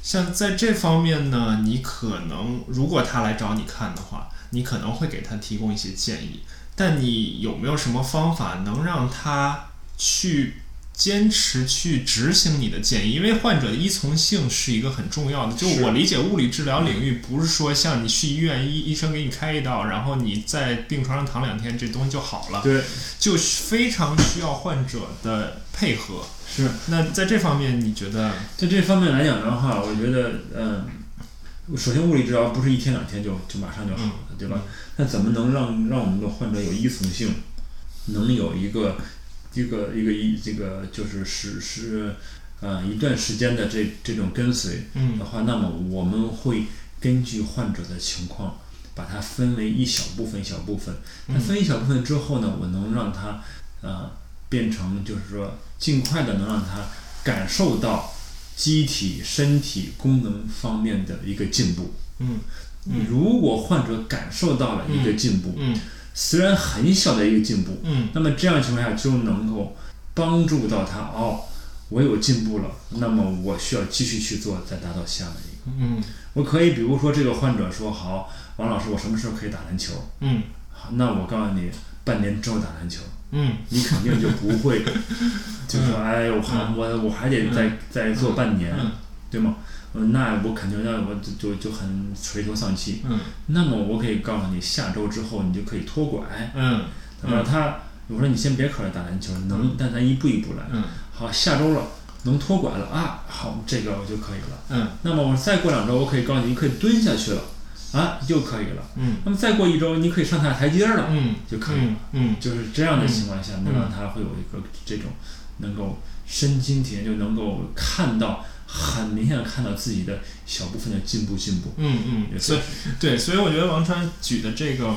像在这方面呢，你可能如果他来找你看的话，你可能会给他提供一些建议。但你有没有什么方法能让他去坚持去执行你的建议，因为患者的依从性是一个很重要的。就我理解物理治疗领域不是说像你去医院医医生给你开一刀，然后你在病床上躺两天，这东西就好了。对，就非常需要患者的配合。是。那在这方面，你觉得？在这方面来讲的话，我觉得，嗯，首先物理治疗不是一天两天就就马上就好了，对吧？那怎么能让让我们的患者有依从性，能有一个？一个一个一这个就是是是，呃一段时间的这这种跟随的话，那么我们会根据患者的情况，把它分为一小部分一小部分。那分一小部分之后呢，我能让他呃变成就是说尽快的能让他感受到机体身体功能方面的一个进步。嗯，如果患者感受到了一个进步。嗯。虽然很小的一个进步，嗯，那么这样情况下就能够帮助到他哦，我有进步了，那么我需要继续去做，再达到下面一个，嗯，我可以比如说这个患者说好，王老师，我什么时候可以打篮球？嗯，好，那我告诉你，半年之后打篮球，嗯，你肯定就不会，就说哎，我还我我还得再再做半年，对吗？那我肯定那我就就就很垂头丧气。嗯，那么我可以告诉你，下周之后你就可以脱拐。嗯，对吧？他我说你先别考虑打篮球，能，但咱一步一步来。嗯，好，下周了，能脱拐了啊，好，这个我就可以了。嗯，那么我再过两周，我可以告诉你，你可以蹲下去了，啊，就可以了。嗯，那么再过一周，你可以上下台阶了，嗯，就可以了。嗯，就是这样的情况下，能让他会有一个这种能够身心体验，就能够看到。很明显的看到自己的小部分的进步，进步。嗯嗯，所以对，所以我觉得王川举的这个，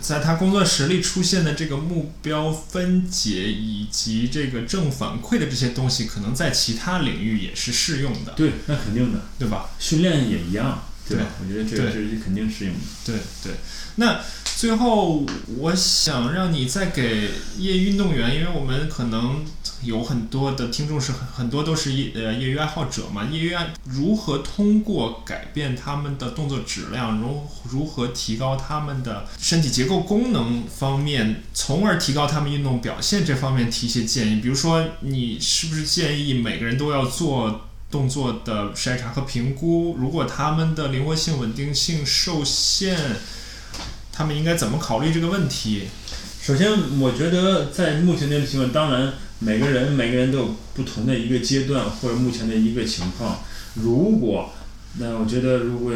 在他工作室里出现的这个目标分解以及这个正反馈的这些东西，可能在其他领域也是适用的。对，那肯定的，对吧？训练也一样，对吧？我觉得这个是肯定适用的。对对，那。最后，我想让你再给业余运动员，因为我们可能有很多的听众是很很多都是业呃业余爱好者嘛，业余爱如何通过改变他们的动作质量，如如何提高他们的身体结构功能方面，从而提高他们运动表现这方面提一些建议。比如说，你是不是建议每个人都要做动作的筛查和评估？如果他们的灵活性、稳定性受限？他们应该怎么考虑这个问题？首先，我觉得在目前这个情况，当然每个人每个人都有不同的一个阶段或者目前的一个情况。如果那我觉得，如果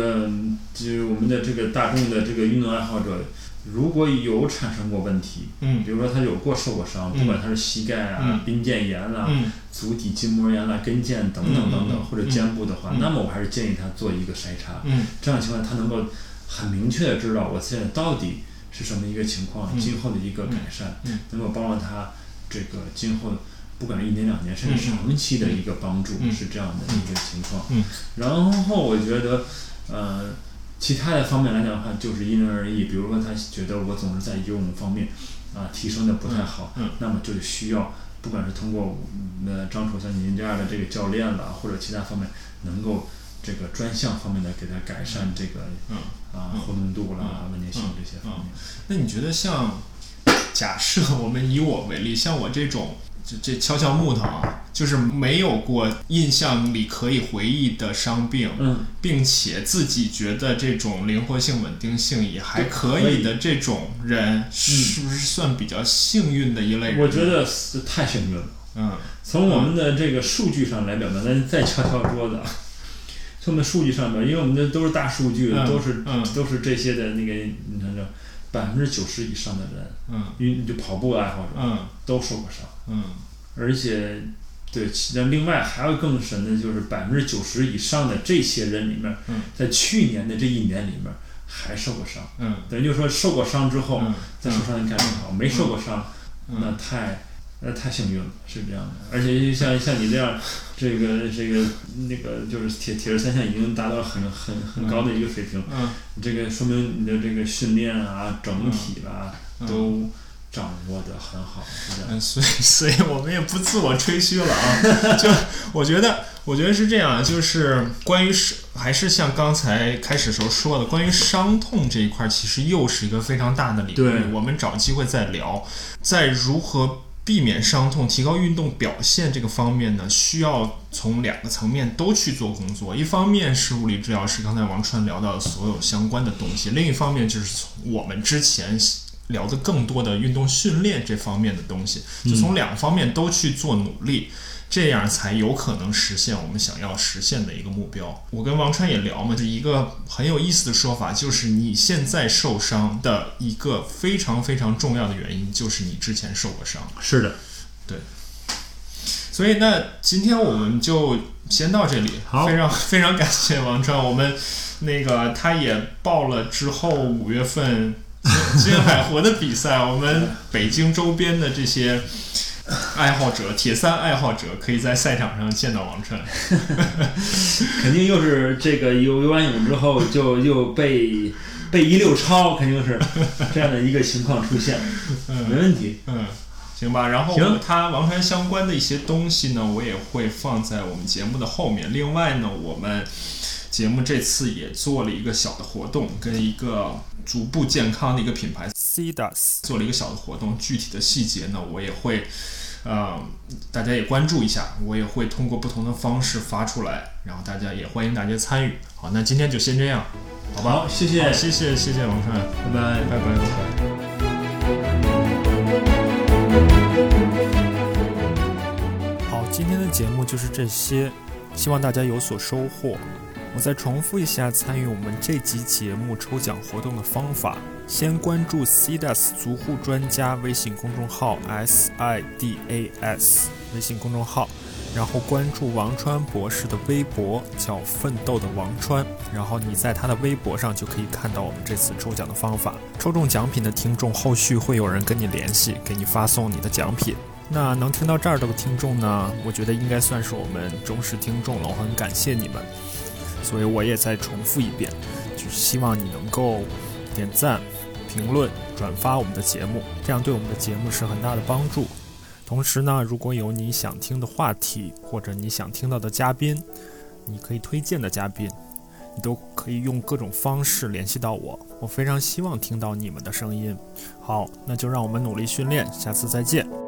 就我们的这个大众的这个运动爱好者，如果有产生过问题，嗯，比如说他有过受过伤，不管他是膝盖啊、髌腱炎啦、足底筋膜炎啦、跟腱等等等等，或者肩部的话，那么我还是建议他做一个筛查。嗯，这样情况他能够。很明确的知道我现在到底是什么一个情况，今后的一个改善，能够帮助他这个今后不管是一年两年甚至长期的一个帮助，是这样的一个情况。然后我觉得，呃，其他的方面来讲的话，就是因人而异。比如说他觉得我总是在游泳方面啊提升的不太好，那么就需要不管是通过呃张楚像您这样的这个教练了，或者其他方面能够。这个专项方面的给他改善这个啊活动度啦、稳定性这些方面。那你觉得像假设我们以我为例，像我这种这这敲敲木头啊，就是没有过印象里可以回忆的伤病，嗯，并且自己觉得这种灵活性、稳定性也还可以的这种人，是不是算比较幸运的一类人？我觉得太幸运了。嗯，从我们的这个数据上来表达，咱再敲敲桌子。从我们数据上面，因为我们的都是大数据，都是嗯都是这些的那个，你看这百分之九十以上的人，嗯，运就跑步爱好者，嗯，都受过伤，嗯，而且对，那另外还有更神的就是百分之九十以上的这些人里面，在去年的这一年里面还受过伤，嗯，等于就是说受过伤之后再受伤你感觉好，没受过伤那太。那太幸运了，是这样的，而且像像你这样，这个这个那个就是铁铁人三项已经达到很很很高的一个水平，嗯，这个说明你的这个训练啊，整体啦都掌握的很好。嗯，所以所以我们也不自我吹嘘了啊，就我觉得我觉得是这样，就是关于是还是像刚才开始时候说的，关于伤痛这一块，其实又是一个非常大的领域，我们找机会再聊，在如何。避免伤痛、提高运动表现这个方面呢，需要从两个层面都去做工作。一方面是物理治疗师刚才王川聊到的所有相关的东西，另一方面就是从我们之前聊的更多的运动训练这方面的东西，就从两方面都去做努力。这样才有可能实现我们想要实现的一个目标。我跟王川也聊嘛，是一个很有意思的说法，就是你现在受伤的一个非常非常重要的原因，就是你之前受过伤。是的，对。所以那今天我们就先到这里。好，非常非常感谢王川，我们那个他也报了之后五月份金海湖的比赛，我们北京周边的这些。爱好者，铁三爱好者可以在赛场上见到王川，肯定又是这个游游完泳之后就又被被一溜超，肯定是 这样的一个情况出现。嗯，没问题。嗯，行吧。然后他王川相关的一些东西呢，我也会放在我们节目的后面。另外呢，我们节目这次也做了一个小的活动，跟一个逐步健康的一个品牌 CDAS 做了一个小的活动。具体的细节呢，我也会。呃，大家也关注一下，我也会通过不同的方式发出来，然后大家也欢迎大家参与。好，那今天就先这样，好吧？谢谢，谢谢，谢谢王川，拜拜，拜拜，拜拜。好，今天的节目就是这些，希望大家有所收获。我再重复一下参与我们这集节目抽奖活动的方法：先关注 CDAS 足护专家微信公众号 S I D A S 微信公众号，然后关注王川博士的微博叫“奋斗的王川”，然后你在他的微博上就可以看到我们这次抽奖的方法。抽中奖品的听众，后续会有人跟你联系，给你发送你的奖品。那能听到这儿的听众呢，我觉得应该算是我们忠实听众了，我很感谢你们。所以我也再重复一遍，就是希望你能够点赞、评论、转发我们的节目，这样对我们的节目是很大的帮助。同时呢，如果有你想听的话题或者你想听到的嘉宾，你可以推荐的嘉宾，你都可以用各种方式联系到我。我非常希望听到你们的声音。好，那就让我们努力训练，下次再见。